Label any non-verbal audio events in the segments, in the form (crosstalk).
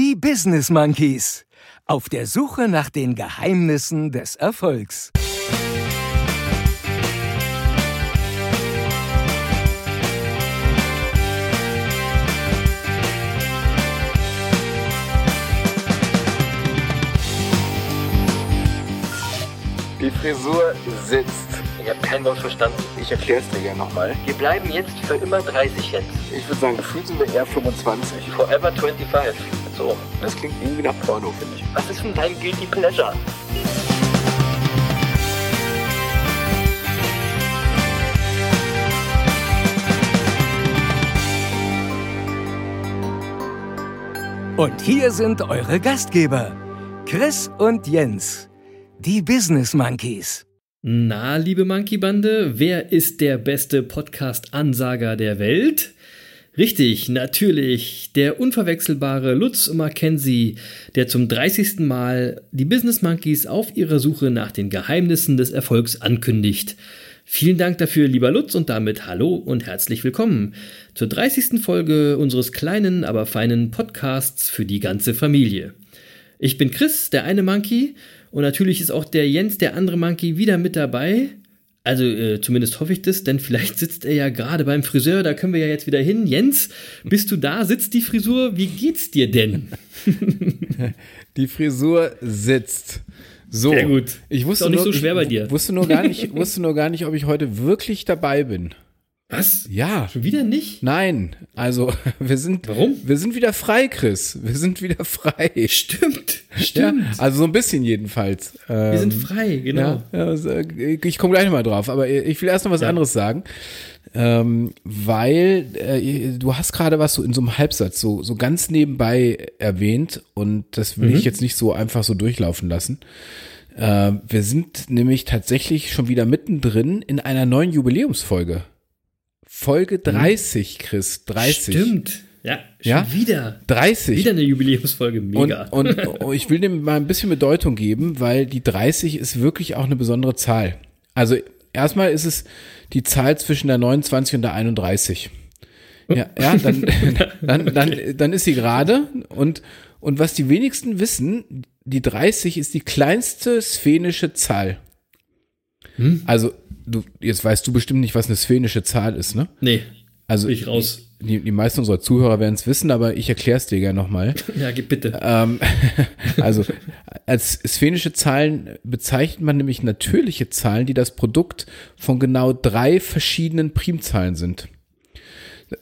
Die Business Monkeys. Auf der Suche nach den Geheimnissen des Erfolgs. Die Frisur sitzt. Ich habe kein Wort verstanden. Ich erkläre es dir gerne nochmal. Wir bleiben jetzt für immer 30 jetzt. Ich würde sagen, gefühlt sind wir eher 25. Forever 25. So. Das klingt irgendwie nach Porno, finde ich. Was ist denn dein Guilty Pleasure? Und hier sind eure Gastgeber, Chris und Jens, die Business Monkeys. Na, liebe Monkey-Bande, wer ist der beste Podcast-Ansager der Welt? Richtig, natürlich, der unverwechselbare Lutz Mackenzie, der zum 30. Mal die Business Monkeys auf ihrer Suche nach den Geheimnissen des Erfolgs ankündigt. Vielen Dank dafür, lieber Lutz, und damit hallo und herzlich willkommen zur 30. Folge unseres kleinen, aber feinen Podcasts für die ganze Familie. Ich bin Chris, der eine Monkey, und natürlich ist auch der Jens, der andere Monkey, wieder mit dabei. Also äh, zumindest hoffe ich das, denn vielleicht (laughs) sitzt er ja gerade beim Friseur, da können wir ja jetzt wieder hin. Jens, bist du da? Sitzt die Frisur? Wie geht's dir denn? (laughs) Die Frisur sitzt. So, Sehr gut. Ich wusste Ist auch nicht nur, so schwer bei dir. Wusste nur gar nicht, (laughs) wusste nur gar nicht, ob ich heute wirklich dabei bin. Was? Ja. Schon wieder nicht? Nein, also (laughs) wir sind, Warum? wir sind wieder frei, Chris. Wir sind wieder frei. Stimmt, Ja, stimmt. also so ein bisschen jedenfalls. Ähm, Wir sind frei, genau. Ja, ja, äh, ich komme gleich nochmal drauf, aber ich will erst noch was Ja. anderes sagen. Ähm, weil äh, du hast gerade was so in so einem Halbsatz so, so ganz nebenbei erwähnt und das will Mhm. ich jetzt nicht so einfach so durchlaufen lassen. Äh, wir sind nämlich tatsächlich schon wieder mittendrin in einer neuen Jubiläumsfolge. Folge 30, Chris, 30. Mhm. Stimmt. Ja, schon Ja? wieder. 30. Wieder eine Jubiläumsfolge, mega. Und, und (laughs) ich will dem mal ein bisschen Bedeutung geben, weil die 30 ist wirklich auch eine besondere Zahl. Also erstmal ist es die Zahl zwischen der 29 und der 31. Ja, ja dann, (laughs) dann, dann, dann ist sie gerade und, und was die wenigsten wissen, die 30 ist die kleinste sphänische Zahl. Hm? Also, du, jetzt weißt du bestimmt nicht, was eine sphänische Zahl ist, ne? nee, Also, ich raus. die, die meisten unserer Zuhörer werden es wissen, aber ich erkläre es dir gerne nochmal. (laughs) Ja, gib bitte. Ähm, (laughs) also als sphänische Zahlen bezeichnet man nämlich natürliche Zahlen, die das Produkt von genau drei verschiedenen Primzahlen sind.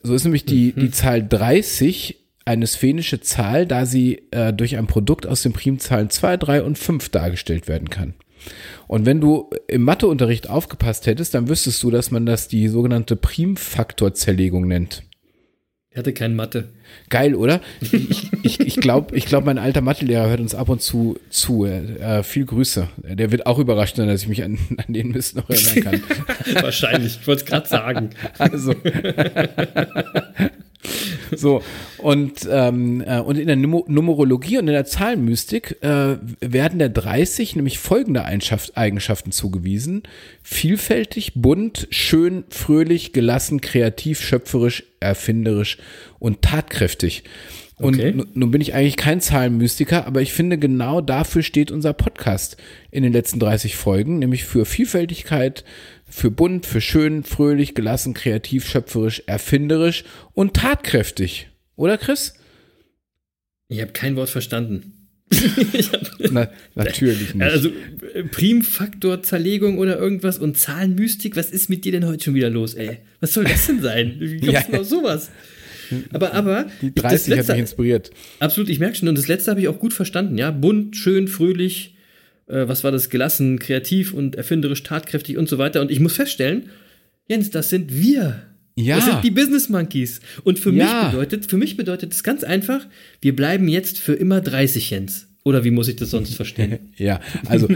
So ist nämlich die, die Zahl 30 eine sphänische Zahl, da sie äh, durch ein Produkt aus den Primzahlen 2, 3 und 5 dargestellt werden kann. Und wenn du im Matheunterricht aufgepasst hättest, dann wüsstest du, dass man das die sogenannte Primfaktorzerlegung nennt. Ich hatte kein Mathe. Geil, oder? Ich, ich, ich glaube, ich glaub, mein alter Mathelehrer hört uns ab und zu zu. Äh, viel Grüße. Der wird auch überrascht sein, dass ich mich an, an den Mist noch erinnern kann. (laughs) Wahrscheinlich, ich wollte es gerade sagen. Also. (laughs) (laughs) So, und, ähm, äh, und in der Numo Numerologie und in der Zahlenmystik äh, werden der 30 nämlich folgende Eigenschaft Eigenschaften zugewiesen. Vielfältig, bunt, schön, fröhlich, gelassen, kreativ, schöpferisch, erfinderisch und tatkräftig. Und Okay. nu- nun bin ich eigentlich kein Zahlenmystiker, aber ich finde, genau dafür steht unser Podcast in den letzten 30 Folgen, nämlich für Vielfältigkeit, für bunt, für schön, fröhlich, gelassen, kreativ, schöpferisch, erfinderisch und tatkräftig. Oder Chris? Ich habe kein Wort verstanden. (laughs) hab, Na, natürlich nicht. also äh, Primfaktorzerlegung oder irgendwas und Zahlenmystik, was ist mit dir denn heute schon wieder los, ey? Was soll das denn sein? Wie kommst Ja. du auf sowas? Aber, aber, Die ich- das 30 hat letzte- mich inspiriert. Absolut, ich merke schon. Und das letzte habe ich auch gut verstanden, ja. Bunt, schön, fröhlich, äh, was war das? Gelassen, kreativ und erfinderisch, tatkräftig und so weiter. Und ich muss feststellen, Jens, das sind wir. Ja. Das sind die Business Monkeys. Und für Ja. mich bedeutet, für mich bedeutet es ganz einfach, wir bleiben jetzt für immer 30, Jens. Oder wie muss ich das sonst verstehen? (laughs) Ja, also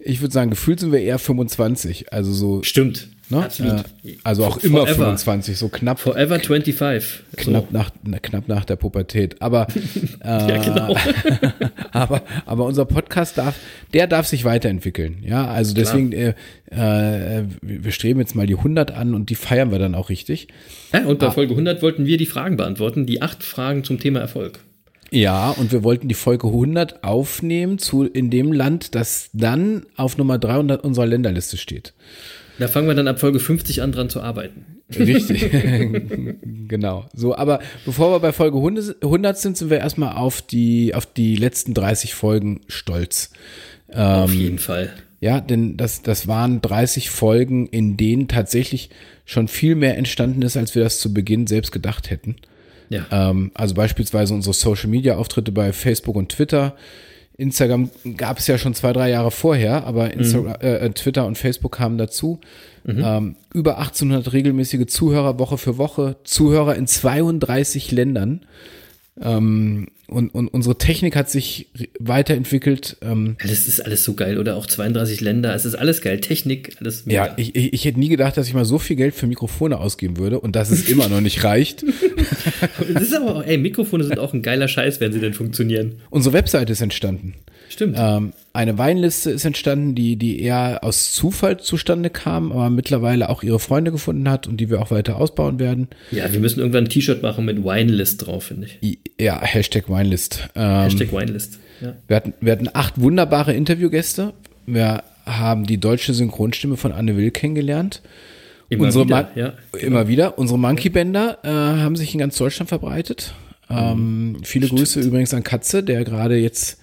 ich würde sagen, gefühlt sind wir eher 25. Also so, Stimmt. Ne? Absolut. Äh, also auch immer Forever. 25, so knapp. Forever 25. Knapp, nach, na, knapp nach der Pubertät. Aber, (laughs) äh, Ja, genau. (laughs) aber, aber unser Podcast darf, der darf sich weiterentwickeln. Ja, also deswegen, äh, äh, wir streben jetzt mal die 100 an und die feiern wir dann auch richtig. Ja, und Ah. bei Folge 100 wollten wir die Fragen beantworten, die acht Fragen zum Thema Erfolg. Ja, und wir wollten die Folge 100 aufnehmen zu, in dem Land, das dann auf Nummer 300 unserer Länderliste steht. Da fangen wir dann ab Folge 50 an dran zu arbeiten. Richtig. (laughs) genau. So, aber bevor wir bei Folge 100 sind, sind wir erstmal auf die, auf die letzten 30 Folgen stolz. Auf jeden Fall. Ja, denn das, das waren 30 Folgen, in denen tatsächlich schon viel mehr entstanden ist, als wir das zu Beginn selbst gedacht hätten. Ja. Ähm, also beispielsweise unsere Social Media Auftritte bei Facebook und Twitter. Instagram gab es ja schon zwei, drei Jahre vorher, aber Insta äh, Twitter und Facebook kamen dazu. Ähm, über 1800 regelmäßige Zuhörer Woche für Woche, Zuhörer in 32 Ländern. Ähm, und, und unsere Technik hat sich weiterentwickelt. Ähm, Das ist alles so geil, oder? Auch 32 Länder, es ist alles geil. Technik, alles mega. ja, ich, ich, ich hätte nie gedacht, dass ich mal so viel Geld für Mikrofone ausgeben würde und dass es (laughs) immer noch nicht reicht. (laughs) Das ist aber auch, ey, Mikrofone sind auch ein geiler Scheiß, wenn sie denn funktionieren. Unsere Webseite ist entstanden. Stimmt. Ähm, eine Weinliste ist entstanden, die, die eher aus Zufall zustande kam, aber mittlerweile auch ihre Freunde gefunden hat und die wir auch weiter ausbauen werden. Ja, wir müssen irgendwann ein T-Shirt machen mit Winelist drauf, finde ich. Ja, Hashtag Weinlist. Ähm, Hashtag Winelist. Ja. wir, hatten, wir hatten acht wunderbare Interviewgäste. Wir haben die deutsche Synchronstimme von Anne Will kennengelernt. Immer Unsere wieder, ja. Immer wieder. Unsere Monkey-Bänder äh, haben sich in ganz Deutschland verbreitet. Ähm, viele Grüße übrigens an Katze, der gerade jetzt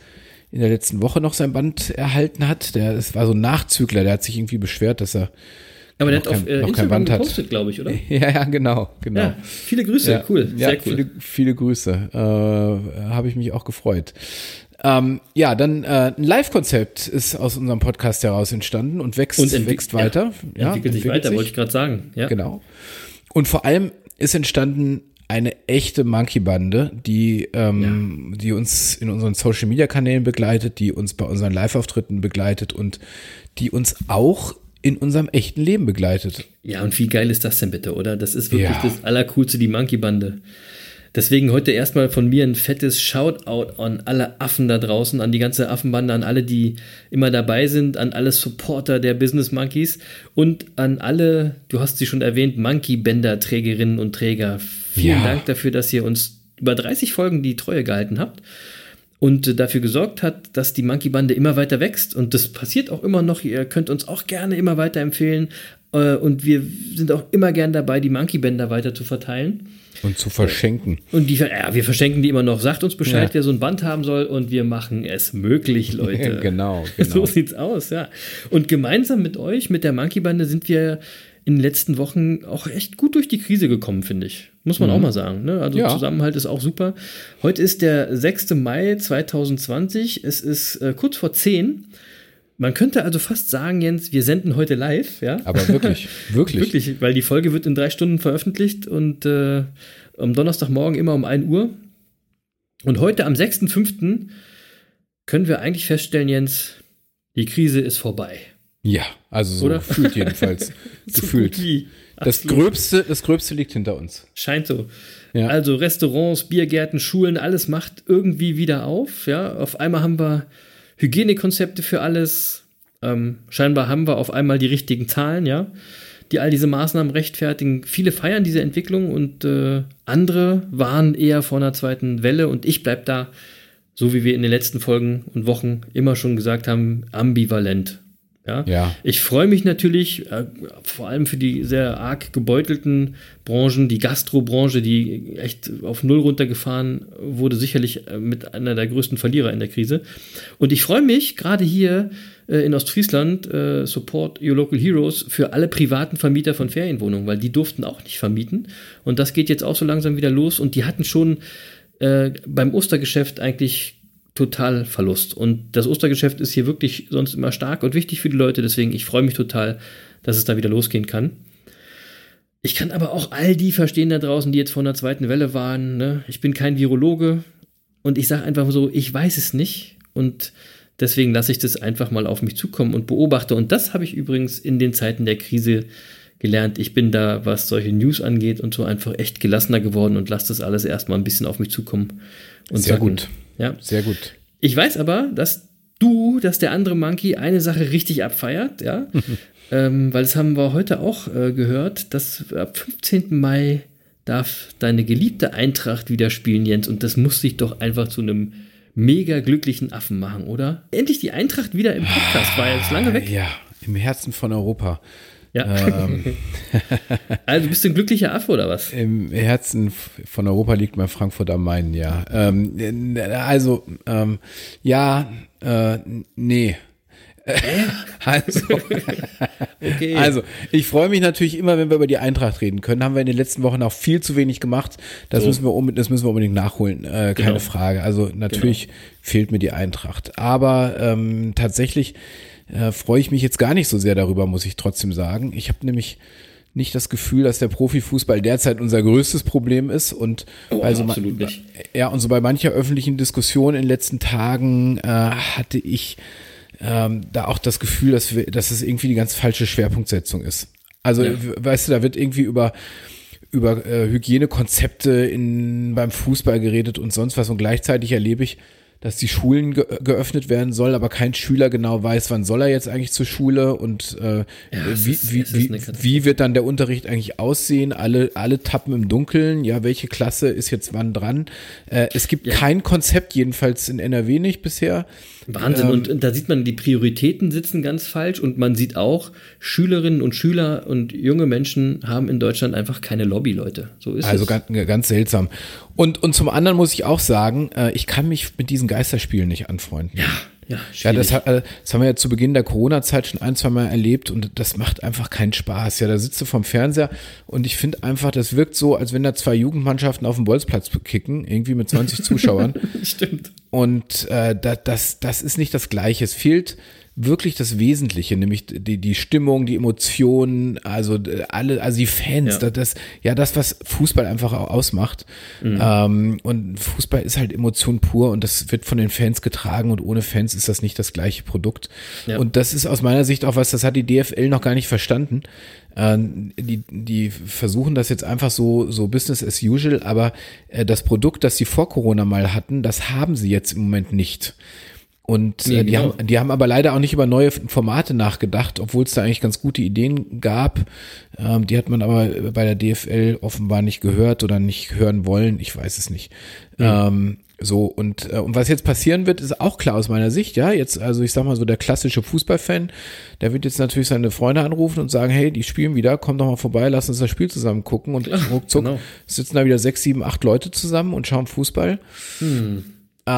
in der letzten Woche noch sein Band erhalten hat. Der es war so ein Nachzügler, der hat sich irgendwie beschwert, dass er. Aber der Noch hat auf kein- äh, noch kein Instagram Band hat. gepostet, glaube ich, oder? (laughs) Ja, ja, genau, genau. Ja, viele Grüße, Ja, cool, ja, sehr cool. Viele, viele Grüße. Äh, Habe ich mich auch gefreut. Ähm, ja, dann äh, ein Live-Konzept ist aus unserem Podcast heraus entstanden und wächst, entwick- wächst weiter. Ja, entwickelt sich weiter, wollte ich gerade sagen. Ja. Genau. Und vor allem ist entstanden eine echte Monkey-Bande, die, ähm, die uns in unseren Social-Media-Kanälen begleitet, die uns bei unseren Live-Auftritten begleitet und die uns auch in unserem echten Leben begleitet. Ja, und wie geil ist das denn bitte, oder? Das ist wirklich Ja. das Allercoolste, die Monkey-Bande. Deswegen heute erstmal von mir ein fettes Shoutout an alle Affen da draußen, an die ganze Affenbande, an alle, die immer dabei sind, an alle Supporter der Business Monkeys und an alle, du hast sie schon erwähnt, Monkey-Bänder-Trägerinnen und Träger. Vielen Ja. Dank dafür, dass ihr uns über 30 Folgen die Treue gehalten habt und dafür gesorgt hat, dass die Monkey-Bande immer weiter wächst. Und das passiert auch immer noch. Ihr könnt uns auch gerne immer weiter empfehlen. Äh, Und wir sind auch immer gern dabei, die Monkey-Bänder weiter zu verteilen. Und zu verschenken. Und die, ja, wir verschenken die immer noch. Sagt uns Bescheid, Ja. wer so ein Band haben soll und wir machen es möglich, (laughs) Leute. genau, So genau. sieht's aus, ja. Und gemeinsam mit euch, mit der Monkey-Bande, sind wir in den letzten Wochen auch echt gut durch die Krise gekommen, finde ich. Muss man auch mal sagen. Ne? Also Mhm. Ja. Zusammenhalt ist auch super. Heute ist der 6. Mai 2020. Es ist äh, kurz vor 10. Man könnte also fast sagen, Jens, wir senden heute live, ja? Aber wirklich, (laughs) wirklich. Wirklich, weil die Folge wird in drei Stunden veröffentlicht und äh, am Donnerstagmorgen immer um 1 Uhr. Und heute am 6.5. können wir eigentlich feststellen, Jens, die Krise ist vorbei. Ja, also so Oder? gefühlt jedenfalls. (laughs) So gefühlt. Das. Gröbste, das Gröbste liegt hinter uns. Scheint so. Ja. Also Restaurants, Biergärten, Schulen, alles macht irgendwie wieder auf. Ja, auf einmal haben wir Hygienekonzepte für alles. Ähm, scheinbar haben wir auf einmal die richtigen Zahlen, ja, die all diese Maßnahmen rechtfertigen. Viele feiern diese Entwicklung und äh, andere waren eher vor einer zweiten Welle und ich bleib da, so wie wir in den letzten Folgen und Wochen immer schon gesagt haben, ambivalent. Ja, Ja. ich freue mich natürlich, äh, vor allem für die sehr arg gebeutelten Branchen, die Gastrobranche, die echt auf Null runtergefahren wurde, sicherlich äh, mit einer der größten Verlierer in der Krise. Und ich freue mich gerade hier äh, in Ostfriesland, äh, Support Your Local Heroes, für alle privaten Vermieter von Ferienwohnungen, weil die durften auch nicht vermieten. Und das geht jetzt auch so langsam wieder los. Und die hatten schon äh, beim Ostergeschäft eigentlich total Verlust. Und das Ostergeschäft ist hier wirklich sonst immer stark und wichtig für die Leute. Deswegen, ich freue mich total, dass es da wieder losgehen kann. Ich kann aber auch all die verstehen da draußen, die jetzt vor einer zweiten Welle waren. Ne? Ich bin kein Virologe und ich sage einfach so, ich weiß es nicht. Und deswegen lasse ich das einfach mal auf mich zukommen und beobachte. Und das habe ich übrigens in den Zeiten der Krise gelernt. Ich bin da, was solche News angeht und so einfach echt gelassener geworden und lasse das alles erstmal ein bisschen auf mich zukommen. Und Sehr sacken. gut. Ja. Sehr gut. Ich weiß aber, dass du, dass der andere Monkey eine Sache richtig abfeiert, ja. (laughs) ähm, weil das haben wir heute auch äh, gehört, dass ab 15. Mai darf deine geliebte Eintracht wieder spielen, Jens. Und das muss dich doch einfach zu einem mega glücklichen Affen machen, oder? Endlich die Eintracht wieder im Podcast, war jetzt lange weg. Ja, im Herzen von Europa. Ja. Ähm, (laughs) also bist du ein glücklicher Affe oder was? Im Herzen von Europa liegt mein Frankfurt am Main, ja. Ähm, also, ähm, ja, äh, nee. (laughs) also, Okay. also, ich freue mich natürlich immer, wenn wir über die Eintracht reden können. Haben wir in den letzten Wochen auch viel zu wenig gemacht. Das, So. müssen, wir unbedingt, das müssen wir unbedingt nachholen. Äh, keine Genau. Frage. Also, natürlich fehlt mir die Eintracht. Aber ähm, tatsächlich äh, freue ich mich jetzt gar nicht so sehr darüber, muss ich trotzdem sagen. Ich habe nämlich nicht das Gefühl, dass der Profifußball derzeit unser größtes Problem ist und Oh, also absolut nicht. ja und so bei mancher öffentlichen Diskussion in den letzten Tagen äh, hatte ich ähm, da auch das Gefühl, dass wir, dass es irgendwie die ganz falsche Schwerpunktsetzung ist. Also Ja. we- weißt du, da wird irgendwie über über äh, Hygienekonzepte in beim Fußball geredet und sonst was und gleichzeitig erlebe ich dass die Schulen ge geöffnet werden soll, aber kein Schüler genau weiß, wann soll er jetzt eigentlich zur Schule und äh, es wie, ist- wie, wie, wie wird dann der Unterricht eigentlich aussehen? Alle, alle tappen im Dunkeln. Ja, welche Klasse ist jetzt wann dran? Äh, es gibt Ja. kein Konzept, jedenfalls in NRW nicht bisher. Wahnsinn. Ähm, und, und da sieht man, die Prioritäten sitzen ganz falsch und man sieht auch, Schülerinnen und Schüler und junge Menschen haben in Deutschland einfach keine Lobby, Leute. So ist Also es. ganz, ganz seltsam. Und, und zum anderen muss ich auch sagen, äh, ich kann mich mit diesen Geisterspielen nicht anfreunden. ja, ja, Ja, das, schwierig. hat, äh, das haben wir ja zu Beginn der Corona-Zeit schon ein, zwei Mal erlebt und das macht einfach keinen Spaß. Ja, da sitzt du vom Fernseher und ich finde einfach, das wirkt so, als wenn da zwei Jugendmannschaften auf dem Bolzplatz kicken, irgendwie mit 20 Zuschauern. (laughs) Stimmt. Und äh, da, das, das ist nicht das Gleiche. Es fehlt wirklich das Wesentliche, nämlich die, die Stimmung, die Emotionen, also äh, alle, also die Fans, Ja. das, das, ja, das, was Fußball einfach auch ausmacht. Mhm. Ähm, und Fußball ist halt Emotion pur und das wird von den Fans getragen und ohne Fans ist das nicht das gleiche Produkt. Ja. Und das ist aus meiner Sicht auch was, das hat die DFL noch gar nicht verstanden. Ähm, die, die versuchen das jetzt einfach so, so Business as usual, aber äh, das Produkt, das sie vor Corona mal hatten, das haben sie jetzt im Moment nicht. Und Nee, äh, die, genau. haben, die haben aber leider auch nicht über neue Formate nachgedacht, obwohl es da eigentlich ganz gute Ideen gab. Ähm, die hat man aber bei der DFL offenbar nicht gehört oder nicht hören wollen. Ich weiß es nicht. Ähm, so, und, äh, und was jetzt passieren wird, ist auch klar aus meiner Sicht, ja. Jetzt, also ich sag mal so, der klassische Fußballfan, der wird jetzt natürlich seine Freunde anrufen und sagen, hey, die spielen wieder, komm doch mal vorbei, lass uns das Spiel zusammen gucken. Und ruckzuck genau. sitzen da wieder sechs, sieben, acht Leute zusammen und schauen Fußball.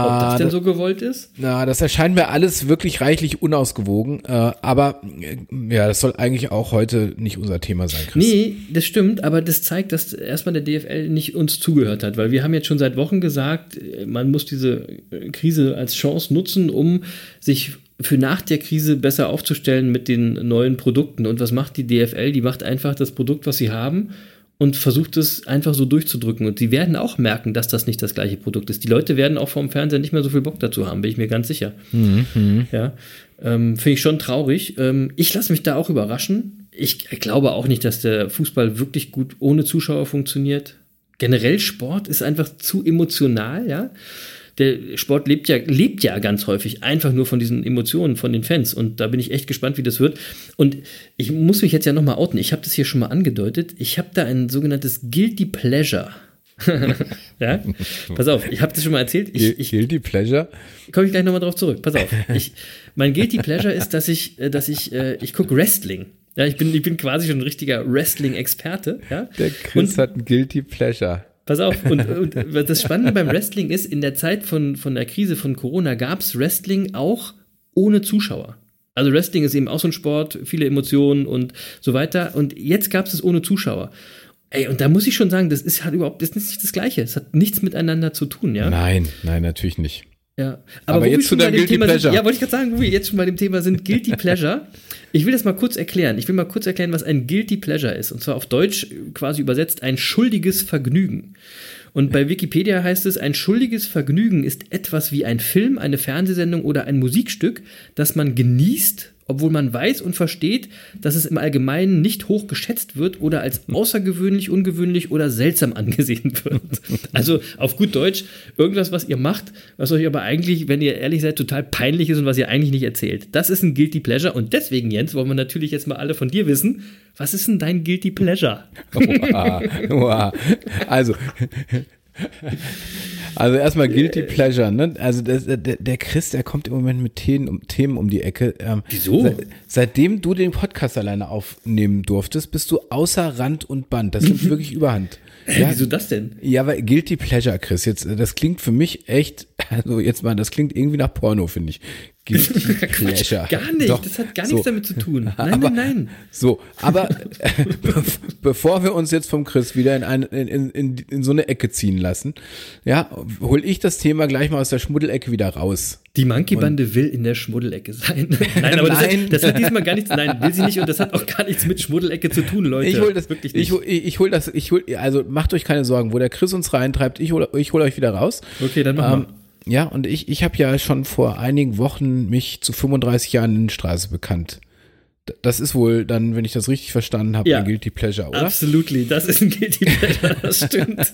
Ob das Ah, denn so gewollt ist? na, das erscheint mir alles wirklich reichlich unausgewogen, äh, aber äh, ja, das soll eigentlich auch heute nicht unser Thema sein, Chris. Nee, das stimmt, aber das zeigt, dass erstmal der DFL nicht uns zugehört hat, weil wir haben jetzt schon seit Wochen gesagt, äh, man muss diese Krise als Chance nutzen, um sich für nach der Krise besser aufzustellen mit den neuen Produkten. Und was macht die DFL? Die macht einfach das Produkt, was sie haben und versucht es einfach so durchzudrücken. Und sie werden auch merken, dass das nicht das gleiche Produkt ist. Die Leute werden auch vom Fernseher nicht mehr so viel Bock dazu haben, bin ich mir ganz sicher. Ja, ähm, finde ich schon traurig. Ähm, ich lasse mich da auch überraschen. Ich glaube auch nicht, dass der Fußball wirklich gut ohne Zuschauer funktioniert. Generell Sport ist einfach zu emotional, ja. Der Sport lebt ja, lebt ja ganz häufig einfach nur von diesen Emotionen von den Fans. Und da bin ich echt gespannt, wie das wird. Und ich muss mich jetzt ja nochmal outen. Ich habe das hier schon mal angedeutet. Ich habe da ein sogenanntes Guilty Pleasure. (laughs) ja, pass auf, ich habe das schon mal erzählt. Ich, ich Guilty Pleasure? komme ich gleich nochmal drauf zurück. Pass auf. Ich, mein Guilty Pleasure ist, dass ich, äh, dass ich, äh, ich gucke Wrestling. Ja, ich bin, ich bin quasi schon ein richtiger Wrestling-Experte. Ja? Der Chris hat ein Guilty Pleasure. Pass auf, und, und das Spannende beim Wrestling ist, in der Zeit von, von der Krise von Corona gab es Wrestling auch ohne Zuschauer. Also Wrestling ist eben auch so ein Sport, viele Emotionen und so weiter. Und jetzt gab es es ohne Zuschauer. Ey, und da muss ich schon sagen, das ist halt überhaupt, das ist nicht das Gleiche. Es hat nichts miteinander zu tun, ja. Nein, nein, natürlich nicht. Ja, Aber wo jetzt zu schon bei deinem dem Guilty Thema Pleasure. Sind, ja, wollte ich gerade sagen, wo wir jetzt schon bei dem Thema sind, Guilty (laughs) Pleasure. Ich will das mal kurz erklären. Ich will mal kurz erklären, was ein Guilty Pleasure ist. Und zwar auf Deutsch quasi übersetzt ein schuldiges Vergnügen. Und bei Wikipedia heißt es, ein schuldiges Vergnügen ist etwas wie ein Film, eine Fernsehsendung oder ein Musikstück, das man genießt obwohl man weiß und versteht, dass es im Allgemeinen nicht hoch geschätzt wird oder als außergewöhnlich, ungewöhnlich oder seltsam (laughs) angesehen wird. Also auf gut Deutsch, irgendwas, was ihr macht, was euch aber eigentlich, wenn ihr ehrlich seid, total peinlich ist und was ihr eigentlich nicht erzählt. Das ist ein Guilty Pleasure und deswegen, Jens, wollen wir natürlich jetzt mal alle von dir wissen, was ist denn dein Guilty Pleasure? Oha, oha. Also, (laughs) also erstmal Guilty Pleasure, ne? Also das, der, der Chris, der kommt im Moment mit Themen um, Themen um die Ecke. Ähm, Wieso? Seit, seitdem du den Podcast alleine aufnehmen durftest, bist du außer Rand und Band. Das nimmt (laughs) wirklich überhand. Hä, wieso das denn? Ja, weil Guilty Pleasure, Chris, jetzt, das klingt für mich echt, (laughs) also jetzt mal, das klingt irgendwie nach Porno, finde ich. Guilty (laughs) Pleasure. Gar nicht, Doch, das hat gar so. nichts damit zu tun. (laughs) Nein, aber, nein, nein. So, aber bevor wir uns jetzt vom Chris wieder in, ein, in, in, in so eine Ecke ziehen lassen, ja, hol ich das Thema gleich mal aus der Schmuddelecke wieder raus. Die Monkey-Bande will in der Schmuddelecke sein. (laughs) nein, aber Nein. Das, hat, das hat diesmal gar nichts, nein, will sie nicht und das hat auch gar nichts mit Schmuddelecke zu tun, Leute. Ich hol das wirklich nicht. Ich, hol- ich, hol das, ich hol, also macht euch keine Sorgen, wo der Chris uns reintreibt, ich hol, ich hol euch wieder raus. okay, dann machen Ähm, ja, und ich, ich habe ja schon vor einigen Wochen mich zu 35 Jahren in Straße bekannt. Das ist wohl dann, wenn ich das richtig verstanden habe, Ja. ein Guilty Pleasure, oder? Absolutely, das ist ein Guilty Pleasure, das (laughs) stimmt.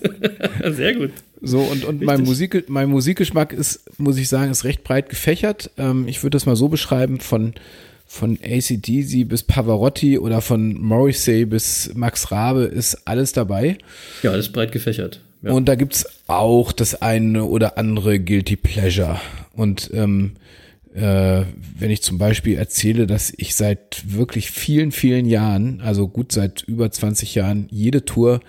(laughs) Sehr gut. So, und, und mein, Musik, mein Musikgeschmack ist, muss ich sagen, ist recht breit gefächert. Ähm, ich würde das mal so beschreiben, von, von ACDC bis Pavarotti oder von Morrissey bis Max Rabe ist alles dabei. Ja, ist breit gefächert. Ja. Und da gibt's auch das eine oder andere Guilty Pleasure. Und ähm, äh, wenn ich zum Beispiel erzähle, dass ich seit wirklich vielen, vielen Jahren, also gut seit über 20 Jahren, jede Tour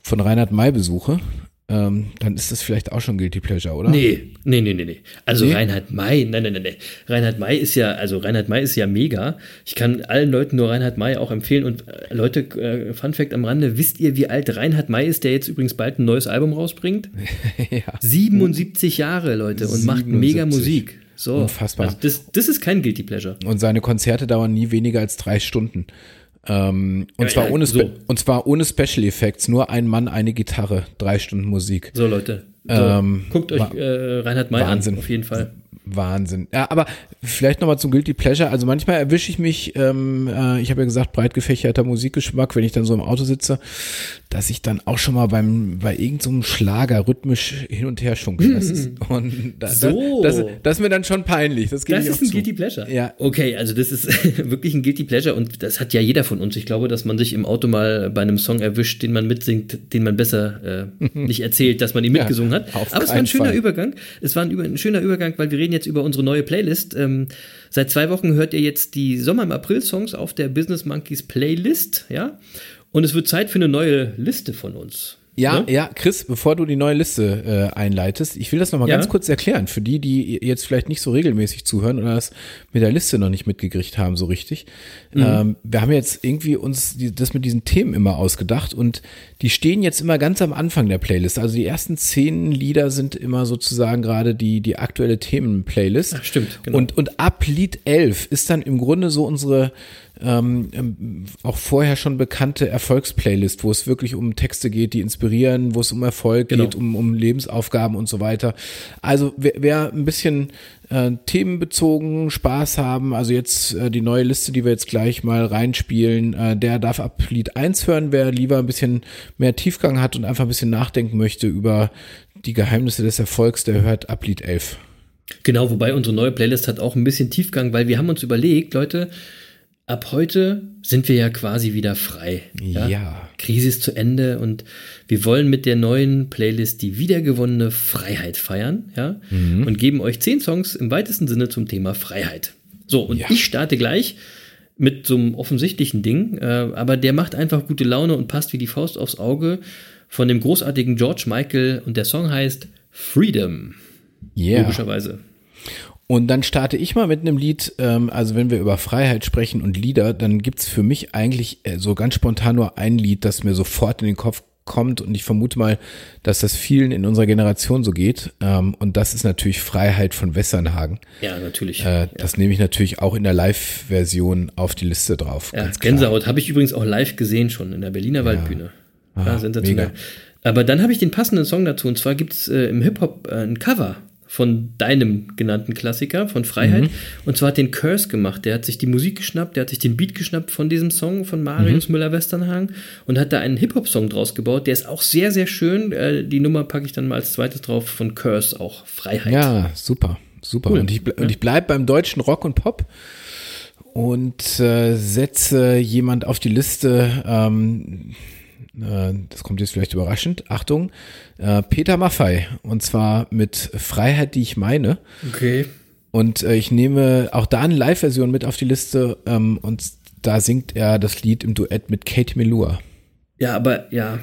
von Reinhard May besuche, ähm, dann ist das vielleicht auch schon Guilty Pleasure, oder? Nee, nee, nee, nee, nee. Also Nee? Reinhard May, nein, nein, nein, nein. Reinhard May ist ja, also Reinhard May ist ja mega. Ich kann allen Leuten nur Reinhard May auch empfehlen. Und äh, Leute, äh, Fun Fact am Rande, wisst ihr, wie alt Reinhard May ist, der jetzt übrigens bald ein neues Album rausbringt? (laughs) ja. 77 Jahre, Leute, und macht 77. mega Musik. So. Unfassbar. Also das, das ist kein Guilty Pleasure. Und seine Konzerte dauern nie weniger als drei Stunden. Ähm, und, Ja, zwar ja, ohne so. Und zwar ohne Special Effects, nur ein Mann, eine Gitarre, drei Stunden Musik. So, Leute. So, Ähm, guckt euch äh, Reinhard May Wahnsinn. an, auf jeden Fall. Wahnsinn. Ja, aber vielleicht nochmal zum Guilty Pleasure. Also manchmal erwische ich mich, ähm, äh, ich habe ja gesagt, breit gefächerter Musikgeschmack, wenn ich dann so im Auto sitze, dass ich dann auch schon mal beim bei irgendeinem Schlager rhythmisch hin und her schunkel. Das ist, und da, So. das, das, das ist mir dann schon peinlich. Das, Das ist ein zu. Guilty Pleasure. Ja. Okay, also das ist (laughs) wirklich ein Guilty Pleasure und das hat ja jeder von uns. Ich glaube, dass man sich im Auto mal bei einem Song erwischt, den man mitsingt, den man besser äh, (laughs) nicht erzählt, dass man ihn Ja, mitgesungen hat. auf Aber es war ein schöner Fall. Übergang. Es war ein, ein schöner Übergang, weil wir reden jetzt über unsere neue Playlist. Ähm, seit zwei Wochen hört ihr jetzt die Sommer im April Songs auf der Business Monkeys Playlist, ja. Und es wird Zeit für eine neue Liste von uns. Ja, Ne? ja, Chris, bevor du die neue Liste äh, einleitest, ich will das nochmal Ja. ganz kurz erklären, für die, die jetzt vielleicht nicht so regelmäßig zuhören oder das mit der Liste noch nicht mitgekriegt haben, so richtig. Mhm. Ähm, wir haben jetzt irgendwie uns die, das mit diesen Themen immer ausgedacht und die stehen jetzt immer ganz am Anfang der Playlist. Also die ersten zehn Lieder sind immer sozusagen gerade die, die aktuelle Themen-Playlist. Stimmt, genau. Und, und ab Lied 11 ist dann im Grunde so unsere ähm, ähm, auch vorher schon bekannte Erfolgsplaylist, wo es wirklich um Texte geht, die inspirieren, wo es um Erfolg Genau. geht, um, um Lebensaufgaben und so weiter. Also wer, wer ein bisschen äh, themenbezogen Spaß haben, also jetzt äh, die neue Liste, die wir jetzt gleich mal reinspielen, äh, der darf ab Lied 1 hören, wer lieber ein bisschen mehr Tiefgang hat und einfach ein bisschen nachdenken möchte über die Geheimnisse des Erfolgs, der hört ab Lied 11. Genau, wobei unsere neue Playlist hat auch ein bisschen Tiefgang, weil wir haben uns überlegt, Leute, ab heute sind wir ja quasi wieder frei. Ja. Krise ist zu Ende und wir wollen mit der neuen Playlist die wiedergewonnene Freiheit feiern, ja, Mhm. und geben euch zehn Songs im weitesten Sinne zum Thema Freiheit. So, und Ja. ich starte gleich mit so einem offensichtlichen Ding, äh, aber der macht einfach gute Laune und passt wie die Faust aufs Auge von dem großartigen George Michael und der Song heißt Freedom. Yeah. Logischerweise. Und dann starte ich mal mit einem Lied, ähm, also wenn wir über Freiheit sprechen und Lieder, dann gibt's für mich eigentlich äh, so ganz spontan nur ein Lied, das mir sofort in den Kopf kommt und ich vermute mal, dass das vielen in unserer Generation so geht ähm, und das ist natürlich Freiheit von Wessernhagen. Ja, natürlich. Äh, das nehme ich natürlich auch in der Live-Version auf die Liste drauf. Ja. Gänsehaut habe ich übrigens auch live gesehen schon in der Berliner Waldbühne. Ja, Ah, sensationell. mega. Aber dann habe ich den passenden Song dazu und zwar gibt es äh, im Hip-Hop äh, ein Cover von deinem genannten Klassiker, von Freiheit. Mhm. Und zwar hat den Curse gemacht. Der hat sich die Musik geschnappt, der hat sich den Beat geschnappt von diesem Song von Marius Mhm. Müller-Westernhagen und hat da einen Hip-Hop-Song draus gebaut. Der ist auch sehr, sehr schön. Äh, die Nummer packe ich dann mal als zweites drauf von Curse, auch Freiheit. Ja, super, super. Cool. Und ich, und ich bleibe beim deutschen Rock und Pop und äh, setze jemand auf die Liste, ähm, äh, das kommt jetzt vielleicht überraschend, Achtung, äh, Peter Maffei. Und zwar mit Freiheit, die ich meine. Okay. Und äh, ich nehme auch da eine Live-Version mit auf die Liste ähm, und da singt er das Lied im Duett mit Kate Melua. Ja, aber ja.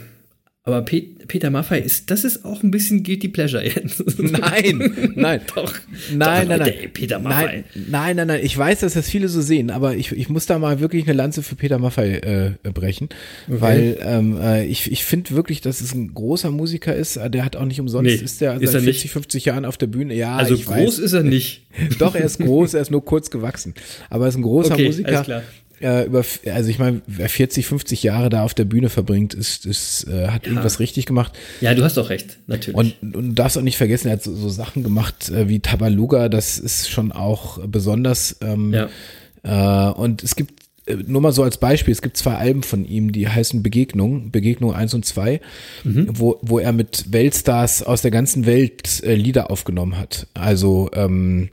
Aber Pe Peter Maffei ist, das ist auch ein bisschen Guilty Pleasure jetzt. (laughs) Nein, (laughs) nein. Doch. Nein, Doch, nein, Leute, nein. Peter Maffei. Nein, nein, nein, nein. Ich weiß, dass das viele so sehen, aber ich, ich muss da mal wirklich eine Lanze für Peter Maffei äh, brechen, weil ähm, äh, ich, ich finde wirklich, dass es ein großer Musiker ist. Äh, Der hat auch nicht umsonst, Nee, ist der ist seit er 40, nicht. 50 Jahren auf der Bühne. Ja, also groß weiß. ist er nicht. (laughs) Doch, er ist groß, er ist nur kurz gewachsen. Aber er ist ein großer Okay, Musiker. Äh, über, also ich meine, wer 40, 50 Jahre da auf der Bühne verbringt, ist, ist äh, hat irgendwas richtig gemacht. Ja, du hast doch recht, natürlich. Und, und du darfst auch nicht vergessen, er hat so, so Sachen gemacht äh, wie Tabaluga, das ist schon auch besonders. Ähm, ja. äh, und es gibt, nur mal so als Beispiel, es gibt zwei Alben von ihm, die heißen Begegnung, Begegnung 1 und 2, wo, wo er mit Weltstars aus der ganzen Welt äh, Lieder aufgenommen hat. Also ähm,